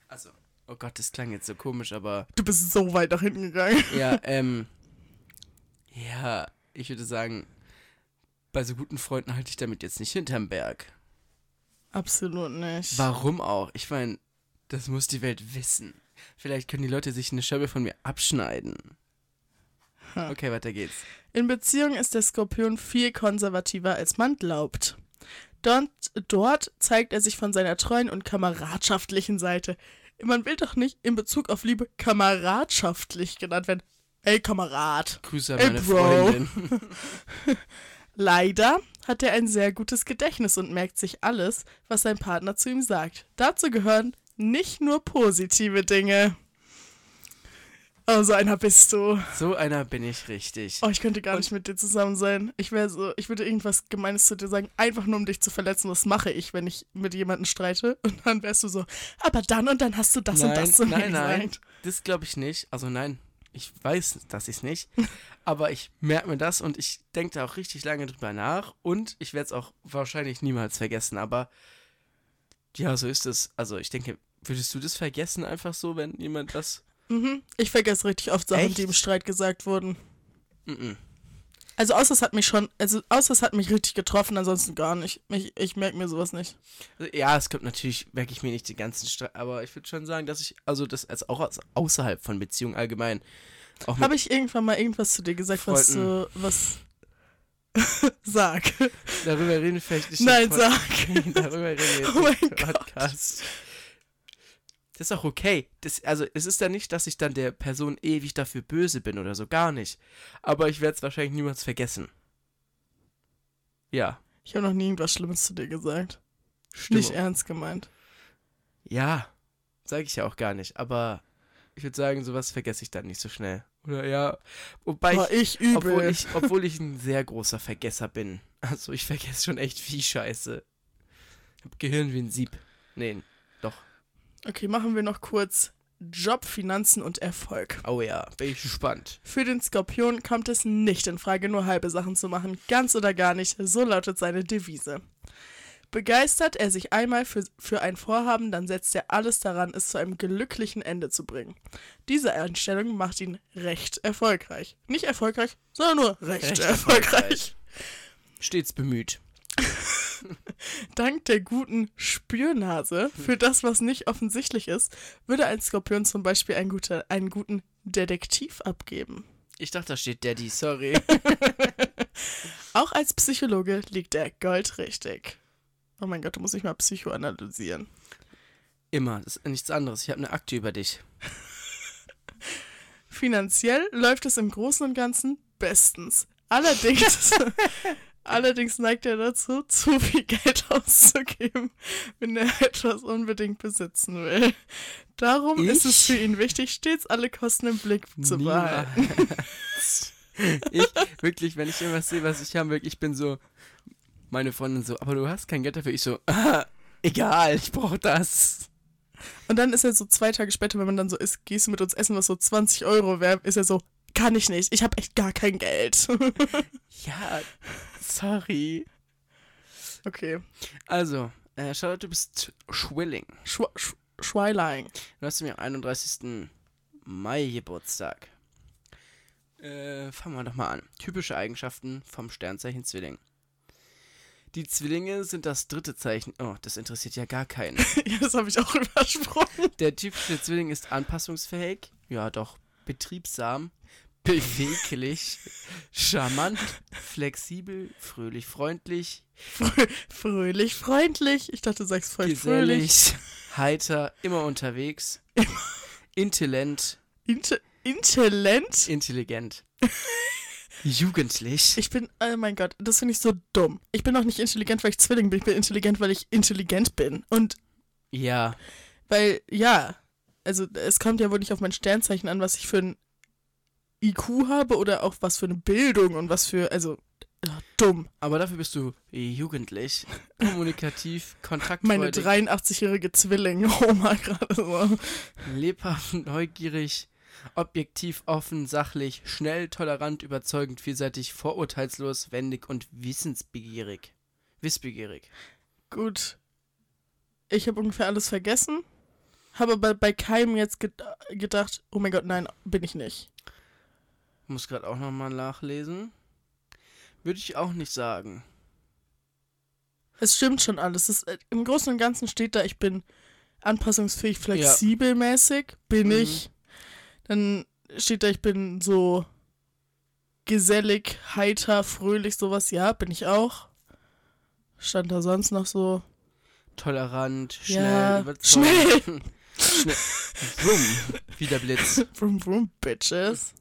Also, oh Gott, das klang jetzt so komisch, aber. Du bist so weit nach hinten gegangen. Ja, ähm. Ja, ich würde sagen, bei so guten Freunden halte ich damit jetzt nicht hinterm Berg. Absolut nicht. Warum auch? Ich meine, das muss die Welt wissen. Vielleicht können die Leute sich eine Scheibe von mir abschneiden. Okay, weiter geht's. In Beziehung ist der Skorpion viel konservativer, als man glaubt. Dort, dort zeigt er sich von seiner treuen und kameradschaftlichen Seite. Man will doch nicht in Bezug auf Liebe kameradschaftlich genannt werden. Ey, Kamerad. Grüße an Ey, meine Bro. Freundin. Leider hat er ein sehr gutes Gedächtnis und merkt sich alles, was sein Partner zu ihm sagt. Dazu gehören nicht nur positive Dinge. Oh, so einer bist du. So einer bin ich richtig. Oh, ich könnte gar Und- nicht mit dir zusammen sein. Ich wäre so, ich würde irgendwas Gemeines zu dir sagen, einfach nur um dich zu verletzen. Das mache ich, wenn ich mit jemandem streite. Und dann wärst du so, aber dann und dann hast du das und nein, das zu mir nein, nein, gesagt. das glaube ich nicht. Also nein, ich weiß, dass ich es nicht. aber ich merke mir das und ich denke da auch richtig lange drüber nach. Und ich werde es auch wahrscheinlich niemals vergessen. Aber ja, so ist es. Also ich denke, würdest du das vergessen einfach so, wenn jemand das... Mhm. Ich vergesse richtig oft Sachen, Echt? die im Streit gesagt wurden. Mm-mm. Also außer es hat mich schon, also außer es hat mich richtig getroffen, ansonsten gar nicht. Ich, ich merke mir sowas nicht. Ja, es kommt natürlich, merke ich mir nicht den ganzen Streit, aber ich würde schon sagen, dass ich, also das als auch als außerhalb von Beziehungen allgemein, Habe ich irgendwann mal irgendwas zu dir gesagt, was so, was. Sag. darüber reden wir vielleicht nicht. Nein, sag. darüber reden wir jetzt Oh mein nicht im Podcast. Das ist auch okay. Das, also es ist ja nicht, dass ich dann der Person ewig dafür böse bin oder so, gar nicht. Aber ich werde es wahrscheinlich niemals vergessen. Ja, Ich habe noch nie irgendwas Schlimmes zu dir gesagt. stimmt. Nicht ernst gemeint. Ja, sage ich ja auch gar nicht. Aber ich würde sagen, sowas vergesse ich dann nicht so schnell. Oder ja, wobei Boah, ich, ich übel. obwohl ich, obwohl ich ein sehr großer Vergesser bin. Also ich vergesse schon echt viel Scheiße. Ich hab Gehirn wie ein Sieb. Nee. Okay, machen wir noch kurz Job, Finanzen und Erfolg. Oh ja, bin ich gespannt. Für den Skorpion kommt es nicht in Frage, nur halbe Sachen zu machen. Ganz oder gar nicht, so lautet seine Devise. Begeistert er sich einmal für, für ein Vorhaben, dann setzt er alles daran, es zu einem glücklichen Ende zu bringen. Diese Einstellung macht ihn recht erfolgreich. Nicht erfolgreich, sondern nur recht, Recht erfolgreich. erfolgreich. Stets bemüht. Dank der guten Spürnase für das, was nicht offensichtlich ist, würde ein Skorpion zum Beispiel einen, guter, einen guten Detektiv abgeben. Ich dachte, da steht Daddy, sorry. Auch als Psychologe liegt er goldrichtig. Oh mein Gott, du musst mich mal psychoanalysieren. Immer, das ist nichts anderes. Ich habe eine Akte über dich. Finanziell läuft es im Großen und Ganzen bestens. Allerdings, allerdings neigt er dazu, zu viel Geld auszugeben, wenn er etwas unbedingt besitzen will. Darum ist es Ich? für ihn wichtig, stets alle Kosten im Blick zu behalten. Ich, wirklich, wenn ich irgendwas sehe, was ich haben will, ich bin so, meine Freundin so, aber du hast kein Geld dafür. Ich so, ah, egal, ich brauche das. Und dann ist er so zwei Tage später, wenn man dann so ist, gehst du mit uns essen, was so 20 Euro wäre, ist er so, kann ich nicht, ich habe echt gar kein Geld. Ja, sorry. okay. Also, äh, Charlotte, du bist Schwilling. Schw Sch Schweilein. Du hast mir am 31. Mai Geburtstag. Äh, fangen wir doch mal an. Typische Eigenschaften vom Sternzeichen Zwilling. Die Zwillinge sind das dritte Zeichen. Oh, das interessiert ja gar keinen. ja, das habe ich auch übersprungen. Der typische Zwilling ist anpassungsfähig, ja doch, betriebsam, beweglich, charmant, flexibel, fröhlich, freundlich, Frö fröhlich, freundlich. Ich dachte, du sagst voll fröhlich. gesellig, heiter, immer unterwegs, intelligent, Inte Intellent. intelligent, jugendlich, Ich bin, oh mein Gott, das finde ich so dumm. Ich bin auch nicht intelligent, weil ich Zwilling bin. Ich bin intelligent, weil ich intelligent bin. Und ja, weil, ja, also es kommt ja wohl nicht auf mein Sternzeichen an, was ich für ein IQ habe oder auch was für eine Bildung und was für, also, ja, dumm. aber dafür bist du jugendlich, kommunikativ, Meine kontaktfreudig, 83-jährige Zwilling-Oma gerade so. lebhaft, neugierig, objektiv, offen, sachlich, schnell, tolerant, überzeugend, vielseitig, vorurteilslos, wendig und wissensbegierig. Wissbegierig. Gut. Ich habe ungefähr alles vergessen. Habe aber bei keinem jetzt ged gedacht, oh mein Gott, nein, bin ich nicht. Muss gerade auch nochmal nachlesen. Würde ich auch nicht sagen. Es stimmt schon alles. Es, äh, Im Großen und Ganzen steht da, ich bin anpassungsfähig, flexibel mäßig. Bin Mhm. ich. Dann steht da, ich bin so gesellig, heiter, fröhlich, sowas. Ja, bin ich auch. Stand da sonst noch so. Tolerant, schnell, Ja, überzeugend. schnell. Wumm, wie der Blitz. Vroom, vroom, bitches.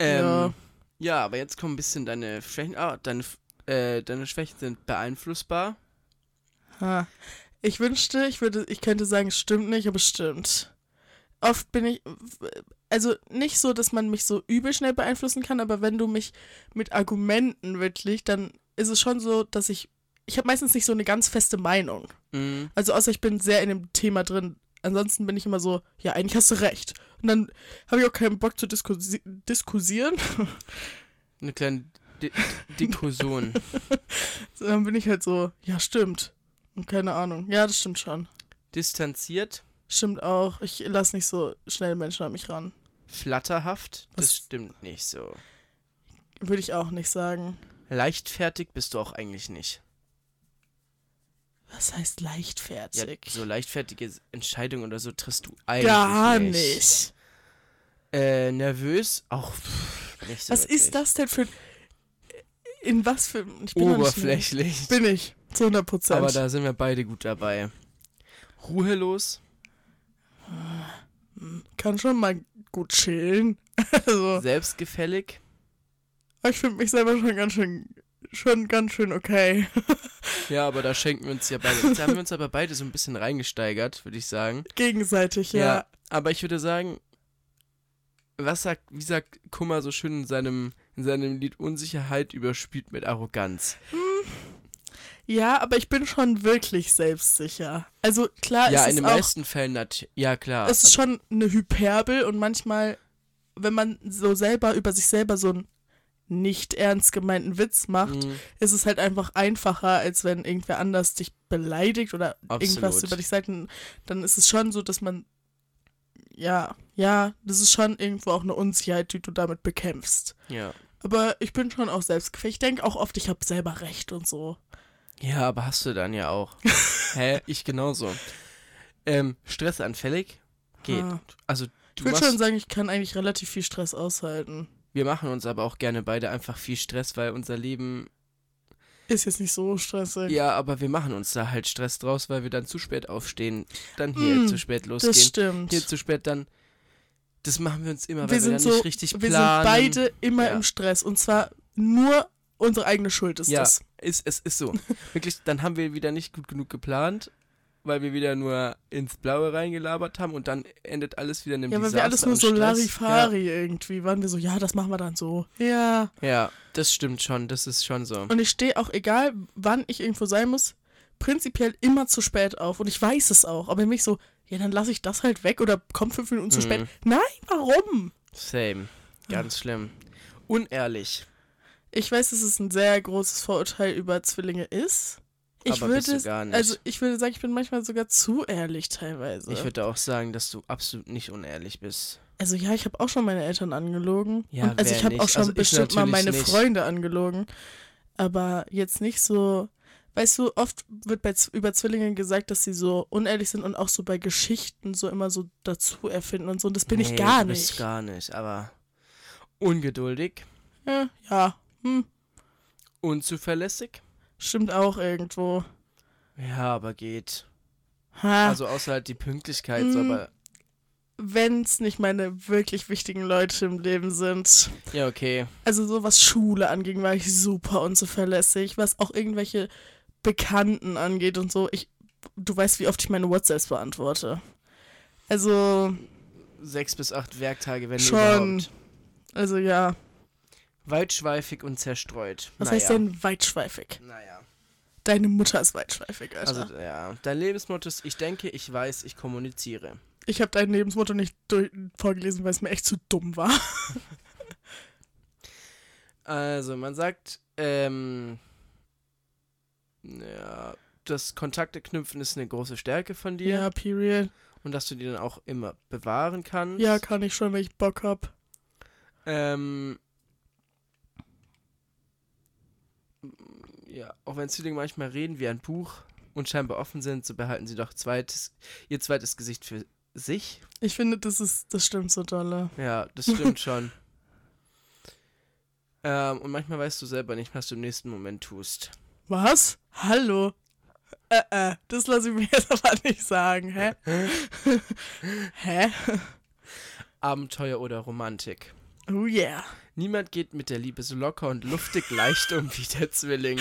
Ähm, ja. Ja. aber jetzt kommen ein bisschen deine Schwächen. Ah, deine, äh, deine Schwächen sind beeinflussbar. Ha. Ich wünschte, ich würde, ich könnte sagen, es stimmt nicht, aber es stimmt. Oft bin ich, also nicht so, dass man mich so übel schnell beeinflussen kann, aber wenn du mich mit Argumenten wirklich, dann ist es schon so, dass ich, ich habe meistens nicht so eine ganz feste Meinung. Mhm. Also außer ich bin sehr in dem Thema drin. Ansonsten bin ich immer so, ja, eigentlich hast du recht. Und dann habe ich auch keinen Bock zu diskussi diskusieren. Eine kleine Di Diskussion. So, dann bin ich halt so, ja, stimmt. Und keine Ahnung. Ja, das stimmt schon. Distanziert, Stimmt auch. Ich lasse nicht so schnell Menschen an mich ran. flatterhaft, das Was- stimmt nicht so. Würde ich auch nicht sagen. Leichtfertig bist du auch eigentlich nicht. Was heißt Ja, leichtfertig? so leichtfertige Entscheidungen oder so triffst du eigentlich Gar nicht. nicht. Äh, nervös? Auch pff, nicht so Was wirklich. ist das denn für. In was für. Ich bin Oberflächlich. Bin ich. Zu 100 Prozent. Aber da sind wir beide gut dabei. Ruhelos, Kann schon mal gut chillen. Also, selbstgefällig, ich finde mich selber schon ganz schön. Schon ganz schön okay. ja, aber da schenken wir uns ja beide. Jetzt haben wir uns aber beide so ein bisschen reingesteigert, würde ich sagen. Gegenseitig, ja. aber ich würde sagen, was sagt, wie sagt Kummer so schön in seinem, in seinem Lied Unsicherheit überspielt mit Arroganz? Ja, aber ich bin schon wirklich selbstsicher. Also klar ja, ist in es den auch, meisten Fällen natürlich. Ja, klar. es ist schon eine Hyperbel und manchmal, wenn man so selber über sich selber so einen nicht ernst gemeinten Witz macht, Mhm. ist es halt einfach einfacher, als wenn irgendwer anders dich beleidigt oder irgendwas Absolut. über dich sagt. Dann ist es schon so, dass man, ja, ja, das ist schon irgendwo auch eine Unsicherheit, die du damit bekämpfst. Ja. Aber ich bin schon auch selbstgefällig. Ich denke auch oft, ich habe selber recht und so. Ja, aber hast du dann ja auch. Hä? Ich genauso. Ähm, stressanfällig? Geht. Ah. Also, Ich du würde machst, schon sagen, ich kann eigentlich relativ viel Stress aushalten. Wir machen uns aber auch gerne beide einfach viel Stress, weil unser Leben. Ist jetzt nicht so stressig. Ja, aber wir machen uns da halt Stress draus, weil wir dann zu spät aufstehen, dann hier Mm, zu spät das losgehen, stimmt. hier zu spät dann. Das machen wir uns immer, Wir weil wir, sind dann so- nicht richtig Wir planen. sind beide immer Ja. im Stress. Und zwar nur unsere eigene Schuld ist Ja. das. Ist, es ist so. Wirklich, dann haben wir wieder nicht gut genug geplant, weil wir wieder nur ins Blaue reingelabert haben und dann endet alles wieder in einem Ja, weil Desaster wir alles nur so. Larifari irgendwie. Waren wir so, ja, das machen wir dann so. Ja. Ja, ja, das stimmt schon, das ist schon so. Und ich stehe auch, egal wann ich irgendwo sein muss, prinzipiell immer zu spät auf. Und ich weiß es auch. Aber mich so, ja, dann lasse ich das halt weg oder komm fünf Minuten zu Mhm. spät. Nein, warum? Same. Ganz schlimm. Unehrlich. Ich weiß, dass es ein sehr großes Vorurteil über Zwillinge ist. Ich Aber würde, nicht. also ich würde sagen, ich bin manchmal sogar zu ehrlich teilweise. Ich würde auch sagen, dass du absolut nicht unehrlich bist. Also ja, ich habe auch schon meine Eltern angelogen. Ja, und also ich habe auch nicht? schon Also ich bestimmt mal meine nicht. Freunde angelogen. Aber jetzt nicht so. Weißt du, oft wird bei, über Zwillinge gesagt, dass sie so unehrlich sind und auch so bei Geschichten so immer so dazu erfinden und so. Und das bin ich Nee, gar du bist nicht. gar nicht, aber ungeduldig, ja, ja. Hm, unzuverlässig. Stimmt auch irgendwo. Ja, aber geht. Ha, Also außer halt die Pünktlichkeit, so, Mm. aber wenn es nicht meine wirklich wichtigen Leute im Leben sind. ja, okay. Also so was Schule anging, war ich super unzuverlässig. Was auch irgendwelche Bekannten angeht und so. Ich, du weißt, wie oft ich meine WhatsApps beantworte. Also, Sechs bis acht Werktage, wenn Schon. überhaupt. also ja. Weitschweifig und zerstreut. Was naja. heißt denn weitschweifig? Naja. Deine Mutter ist weitschweifig, Alter. Also, ja. Dein Lebensmotto ist, ich denke, ich weiß, ich kommuniziere. ich habe dein Lebensmotto nicht vorgelesen, weil es mir echt zu dumm war. Also, man sagt, ähm, ja, das Kontakte knüpfen ist eine große Stärke von dir Ja, period. und dass du die dann auch immer bewahren kannst. Ja, kann ich schon, wenn ich Bock hab. Ähm, ja, auch wenn Zwillinge manchmal reden wie ein Buch und scheinbar offen sind, so behalten sie doch zweites, ihr zweites Gesicht für sich. Ich finde, das ist, das stimmt so dolle. Ja, das stimmt schon. Ähm, und manchmal weißt du selber nicht, was du im nächsten Moment tust. Was? Hallo? Äh, äh, das lasse ich mir jetzt aber nicht sagen, hä? hä? Abenteuer oder Romantik. Oh yeah. Niemand geht mit der Liebe so locker und luftig leicht um wie der Zwilling.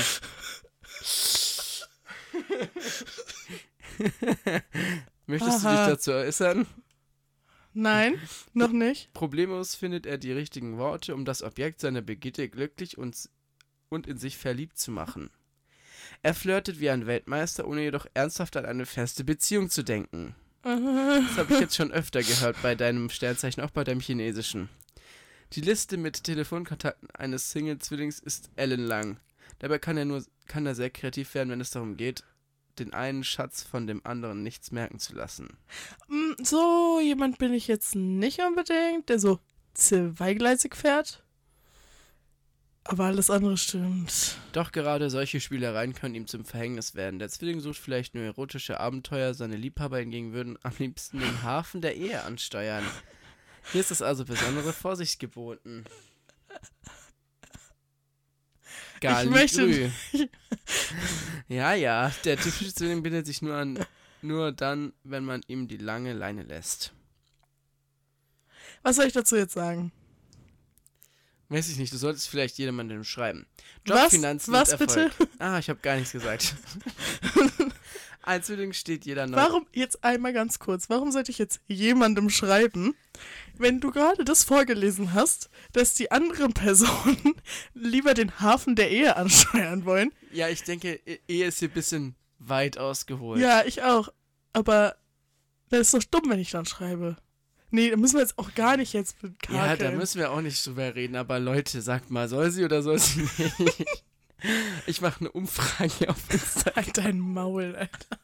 Möchtest du Aha. dich dazu äußern? Nein, noch nicht. Problemlos findet er die richtigen Worte, um das Objekt seiner Begierde glücklich und, und in sich verliebt zu machen. Er flirtet wie ein Weltmeister, ohne jedoch ernsthaft an eine feste Beziehung zu denken. Das habe ich jetzt schon öfter gehört bei deinem Sternzeichen, auch bei deinem chinesischen. Die Liste mit Telefonkontakten eines Single-Zwillings ist ellenlang. Dabei kann er nur kann er sehr kreativ werden, wenn es darum geht, den einen Schatz von dem anderen nichts merken zu lassen. Mm, So jemand bin ich jetzt nicht unbedingt, der so zweigleisig fährt. Aber alles andere stimmt. Doch gerade solche Spielereien können ihm zum Verhängnis werden. Der Zwilling sucht vielleicht nur erotische Abenteuer, seine Liebhaber hingegen würden am liebsten den Hafen der Ehe ansteuern. Hier ist es also besondere Vorsicht geboten. Gali möchte Grü. Ja, ja, der typische Zwilling bindet sich nur an nur dann, wenn man ihm die lange Leine lässt. Was soll ich dazu jetzt sagen? Weiß ich nicht, du solltest vielleicht jemandem schreiben. Was? Finanzen Was und bitte? Ah, ich habe gar nichts gesagt. Ein Zwilling steht jeder neu. Warum, jetzt einmal ganz kurz, warum sollte ich jetzt jemandem schreiben, wenn du gerade das vorgelesen hast, dass die anderen Personen lieber den Hafen der Ehe ansteuern wollen? Ja, ich denke, E- Ehe ist hier ein bisschen weit ausgeholt. Ja, ich auch. Aber das ist doch dumm, wenn ich dann schreibe. Nee, da müssen wir jetzt auch gar nicht jetzt mit Ja, da müssen wir auch nicht drüber reden, aber Leute, sagt mal, soll sie oder soll sie nicht? Ich mache eine Umfrage auf Instagram. Halt dein Maul, Alter.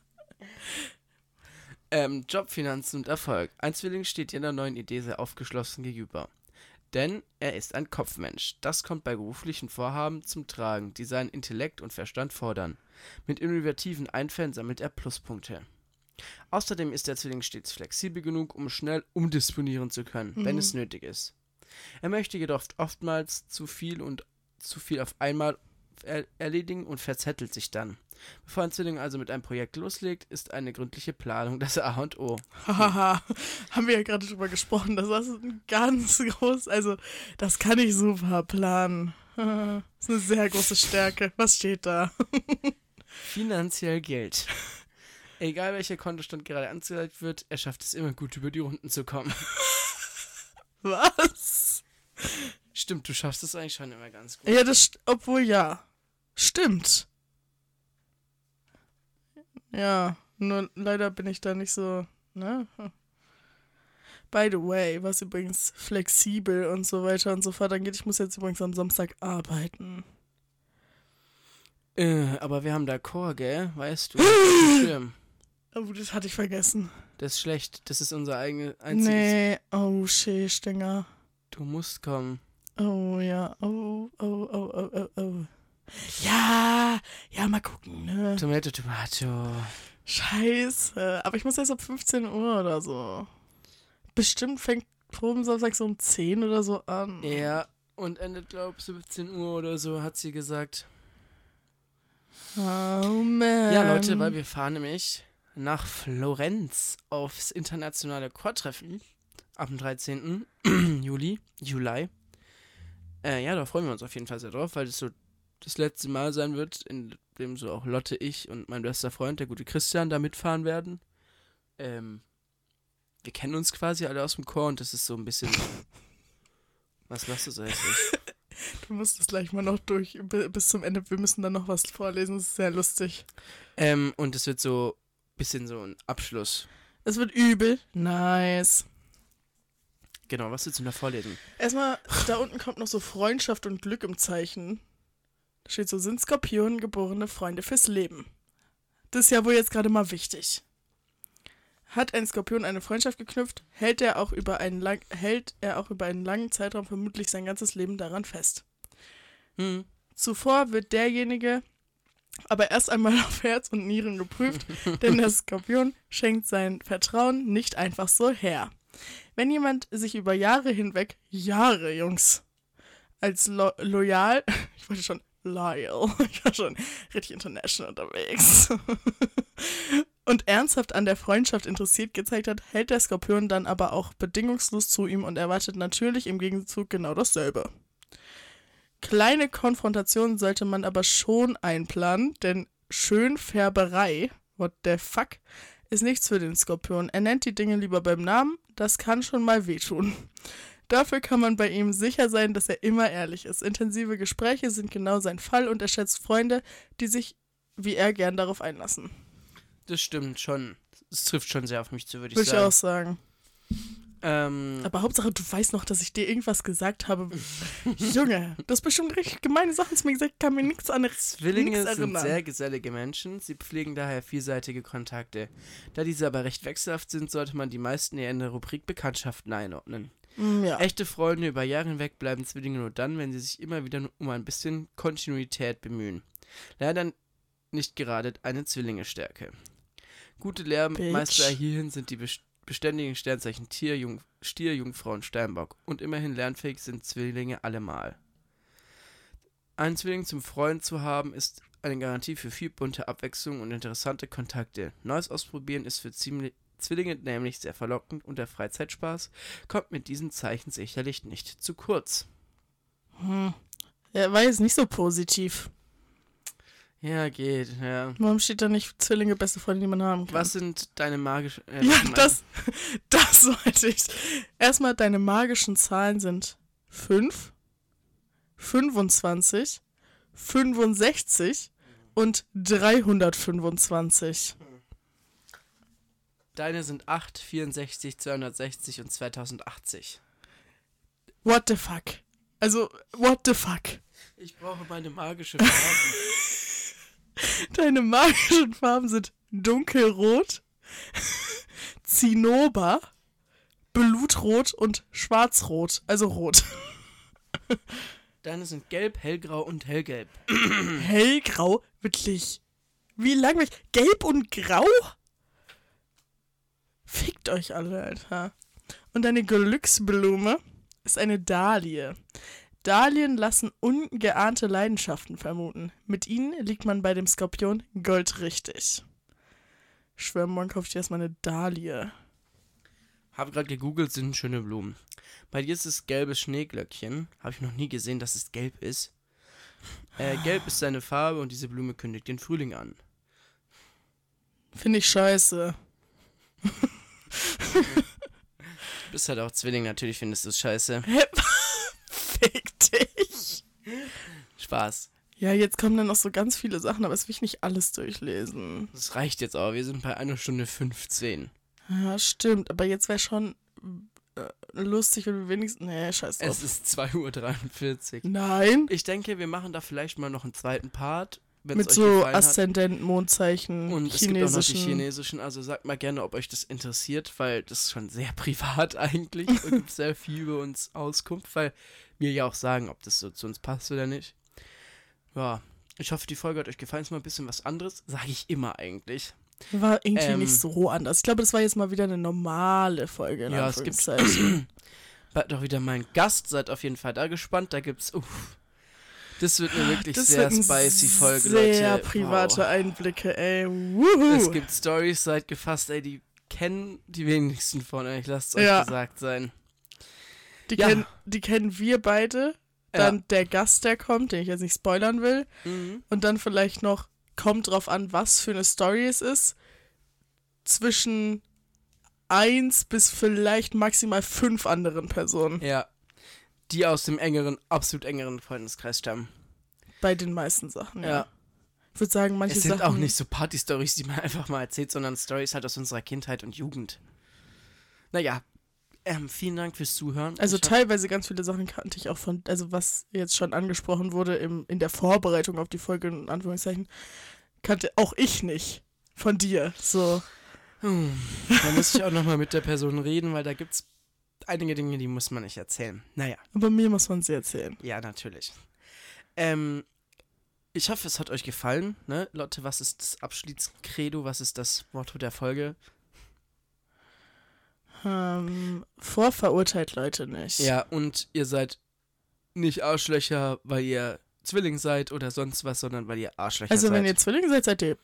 Ähm, Job, Finanzen und Erfolg. Ein Zwilling steht jeder neuen Idee sehr aufgeschlossen gegenüber. Denn er ist ein Kopfmensch. Das kommt bei beruflichen Vorhaben zum Tragen, die seinen Intellekt und Verstand fordern. Mit innovativen Einfällen sammelt er Pluspunkte. Außerdem ist der Zwilling stets flexibel genug, um schnell umdisponieren zu können, wenn Mhm. es nötig ist. Er möchte jedoch oftmals zu viel und zu viel auf einmal erledigen und verzettelt sich dann. Bevor ein Zwilling also mit einem Projekt loslegt, ist eine gründliche Planung das A und O. Hahaha. Haben wir ja gerade drüber gesprochen. Das ist ein ganz groß. Also, das kann ich super planen. Das ist eine sehr große Stärke. Was steht da? Finanziell Geld. Egal welcher Kontostand gerade angezeigt wird, er schafft es immer gut über die Runden zu kommen. Was? Stimmt, du schaffst es eigentlich schon immer ganz gut. Ja, das. Obwohl, ja. Stimmt. Ja, nur leider bin ich da nicht so. Ne? By the way, was übrigens flexibel und so weiter und so fort angeht, ich muss jetzt übrigens am Samstag arbeiten. Äh, aber wir haben da Chor, gell? Weißt du? Schirm. Oh, das hatte ich vergessen. Das ist schlecht. Das ist unser eigenes einziges. Nee, oh, shit, Stinger. Du musst kommen. Oh, ja, oh, oh, oh, oh, oh, oh. Ja, ja, mal gucken, ne? Tomato, Tomato. Scheiße, aber ich muss erst ab 15 Uhr oder so. Bestimmt fängt Proben Samstag so um 10 oder so an. Ja, und endet, glaub 17 Uhr oder so, hat sie gesagt. Oh man. Ja, Leute, weil wir fahren nämlich nach Florenz aufs internationale Chortreffen ab dem 13. Juli, Juli. Äh, ja, da freuen wir uns auf jeden Fall sehr drauf, weil das so das letzte Mal sein wird, in dem so auch Lotte, ich und mein bester Freund, der gute Christian, da mitfahren werden. Ähm, wir kennen uns quasi alle aus dem Chor und das ist so ein bisschen. Was machst du so hässlich? Du musst es gleich mal noch durch bi- bis zum Ende. Wir müssen dann noch was vorlesen. Das ist sehr lustig. ähm, und es wird so ein bisschen so ein Abschluss. Es wird übel. Nice. Genau, was willst du da vorlesen? Erstmal, da unten kommt noch so Freundschaft und Glück im Zeichen. Da steht so, sind Skorpionen geborene Freunde fürs Leben. Das ist ja wohl jetzt gerade mal wichtig. Hat ein Skorpion eine Freundschaft geknüpft, hält er auch über einen lang, hält er auch über einen langen Zeitraum vermutlich sein ganzes Leben daran fest. Hm. Zuvor wird derjenige aber erst einmal auf Herz und Nieren geprüft, denn der Skorpion schenkt sein Vertrauen nicht einfach so her. Wenn jemand sich über Jahre hinweg, Jahre, Jungs, als lo loyal, ich wollte schon loyal, ich war schon richtig international unterwegs, und ernsthaft an der Freundschaft interessiert gezeigt hat, hält der Skorpion dann aber auch bedingungslos zu ihm und erwartet natürlich im Gegenzug genau dasselbe. Kleine Konfrontationen sollte man aber schon einplanen, denn Schönfärberei, what the fuck, ist nichts für den Skorpion. Er nennt die Dinge lieber beim Namen, das kann schon mal wehtun. Dafür kann man bei ihm sicher sein, dass er immer ehrlich ist. Intensive Gespräche sind genau sein Fall und er schätzt Freunde, die sich wie er gern darauf einlassen. Das stimmt schon. Es trifft schon sehr auf mich zu, würde ich Würde ich sagen. auch sagen. Ähm, Aber Hauptsache, du weißt noch, dass ich dir irgendwas gesagt habe. Junge, du hast bestimmt richtig gemeine Sachen zu mir gesagt, kann mir nichts anderes Zwillinge nichts sind sehr gesellige Menschen. Sie pflegen daher vielseitige Kontakte. Da diese aber recht wechselhaft sind, sollte man die meisten eher in der Rubrik Bekanntschaften einordnen. Mm, Ja. Echte Freunde über Jahre hinweg bleiben Zwillinge nur dann, wenn sie sich immer wieder um ein bisschen Kontinuität bemühen. Leider nicht gerade eine Zwillinge-Stärke. Gute Lehrmeister hierhin sind die best- beständigen Sternzeichen Tier, Jung Stier, Jungfrau und Steinbock. Und immerhin lernfähig sind Zwillinge allemal. Einen Zwilling zum Freund zu haben, ist eine Garantie für viel bunte Abwechslung und interessante Kontakte. Neues ausprobieren ist für Ziemli- Zwillinge nämlich sehr verlockend und der Freizeitspaß kommt mit diesen Zeichen sicherlich nicht zu kurz. Hm. Ja, war jetzt nicht so positiv. Ja, geht, ja. Warum steht da nicht Zwillinge, beste Freunde, die man haben kann? Was sind deine magischen. Äh, Ja, das, das wollte ich. Erstmal, deine magischen Zahlen sind 5, 25, 65 und 325. Deine sind 8, 64, 260 und 2080. What the fuck? Also, what the fuck? Ich brauche meine magische Farbe. Deine magischen Farben sind dunkelrot, Zinnober, Blutrot und schwarzrot. Also rot. Deine sind gelb, hellgrau und hellgelb. Hellgrau, wirklich. Wie langweilig. Gelb und grau? Fickt euch alle, Alter. Und deine Glücksblume ist eine Dahlie. Dahlien lassen ungeahnte Leidenschaften vermuten. Mit ihnen liegt man bei dem Skorpion goldrichtig. Ich schwör, morgen kaufe ich dir erstmal eine Dahlie. Habe gerade gegoogelt, sind schöne Blumen. Bei dir ist es gelbes Schneeglöckchen. Habe ich noch nie gesehen, dass es gelb ist. Äh, gelb ist seine Farbe und diese Blume kündigt den Frühling an. Finde ich scheiße. Du bist halt auch Zwilling, natürlich findest du es scheiße. Fick dich. Spaß. Ja, jetzt kommen dann noch so ganz viele Sachen, aber das will ich nicht alles durchlesen. Das reicht jetzt auch. Wir sind bei einer Stunde 15. Ja, stimmt. Aber jetzt wäre schon äh, lustig, wenn wir wenigstens. Nee, scheiß drauf. Es ist 2.43 Uhr. Nein. Ich denke, wir machen da vielleicht mal noch einen zweiten Part. Mit so gefallen hat. Aszendent, Mondzeichen, Und es gibt auch noch die chinesischen. also sagt mal gerne, ob euch das interessiert, weil das ist schon sehr privat eigentlich. Es gibt sehr viel über uns Auskunft, weil wir ja auch sagen, ob das so zu uns passt oder nicht. Ja, ich hoffe, die Folge hat euch gefallen. Ist mal ein bisschen was anderes, sage ich immer eigentlich. War irgendwie Ähm, nicht so anders. Ich glaube, das war jetzt mal wieder eine normale Folge. Ja, es gibt-. Bald auch wieder mein Gast, seid auf jeden Fall da gespannt. Da gibt's, uff, das wird eine wirklich Das sehr spicy Folge, Leute. Sehr private Wow. Einblicke, ey. Es Wuhu. gibt Stories, seid gefasst, ey, die kennen die wenigsten von euch, lasst euch Ja. gesagt sein. Die, Ja. kennen, die kennen wir beide. Dann der Gast, der kommt, den ich jetzt nicht spoilern will. Mhm. Und dann vielleicht noch, kommt drauf an, was für eine Story es ist, zwischen eins bis vielleicht maximal fünf anderen Personen. Ja. Die aus dem engeren, absolut engeren Freundeskreis stammen. Bei den meisten Sachen, ja. Ja. Ich würde sagen, manche Es sind Sachen. auch nicht so Party-Stories, die man einfach mal erzählt, sondern Stories halt aus unserer Kindheit und Jugend. Naja, ähm, vielen Dank fürs Zuhören. Also teilweise ganz viele Sachen kannte ich auch von, also was jetzt schon angesprochen wurde im, in der Vorbereitung auf die Folge, in Anführungszeichen, kannte auch ich nicht von dir. So. Hm, da muss ich auch nochmal mit der Person reden, weil da gibt's einige Dinge, die muss man nicht erzählen. Naja, Aber mir muss man sie erzählen. ja, natürlich. Ähm, ich hoffe, es hat euch gefallen. Ne? Lotte, was ist das Abschiedscredo? Was ist das Motto der Folge? Ähm, vorverurteilt Leute nicht. Ja, und ihr seid nicht Arschlöcher, weil ihr Zwilling seid oder sonst was, sondern weil ihr Arschlöcher Also seid. wenn ihr Zwillinge seid, seid ihr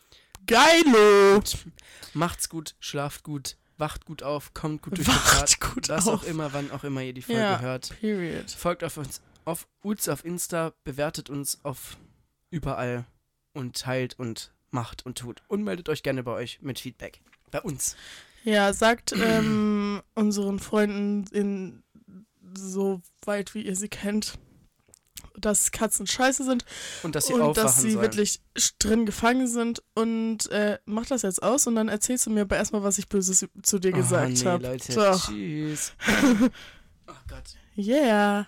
geilo. Macht's gut, schlaft gut, wacht gut auf, kommt gut durch den Tag. Wacht gut Was auf. auch immer, wann auch immer ihr die Folge Ja. hört. Period. Folgt auf uns auf uns auf Insta, bewertet uns auf überall und teilt und macht und tut. Und meldet euch gerne bei euch mit Feedback. Bei uns. Ja, sagt ähm, unseren Freunden in so weit wie ihr sie kennt, dass Katzen scheiße sind Und dass sie und dass sie wirklich drin gefangen sind und äh, mach das jetzt aus und dann erzählst du mir aber erstmal, was ich Böses zu dir oh, gesagt nee, habe. Tschüss. oh Gott. Yeah.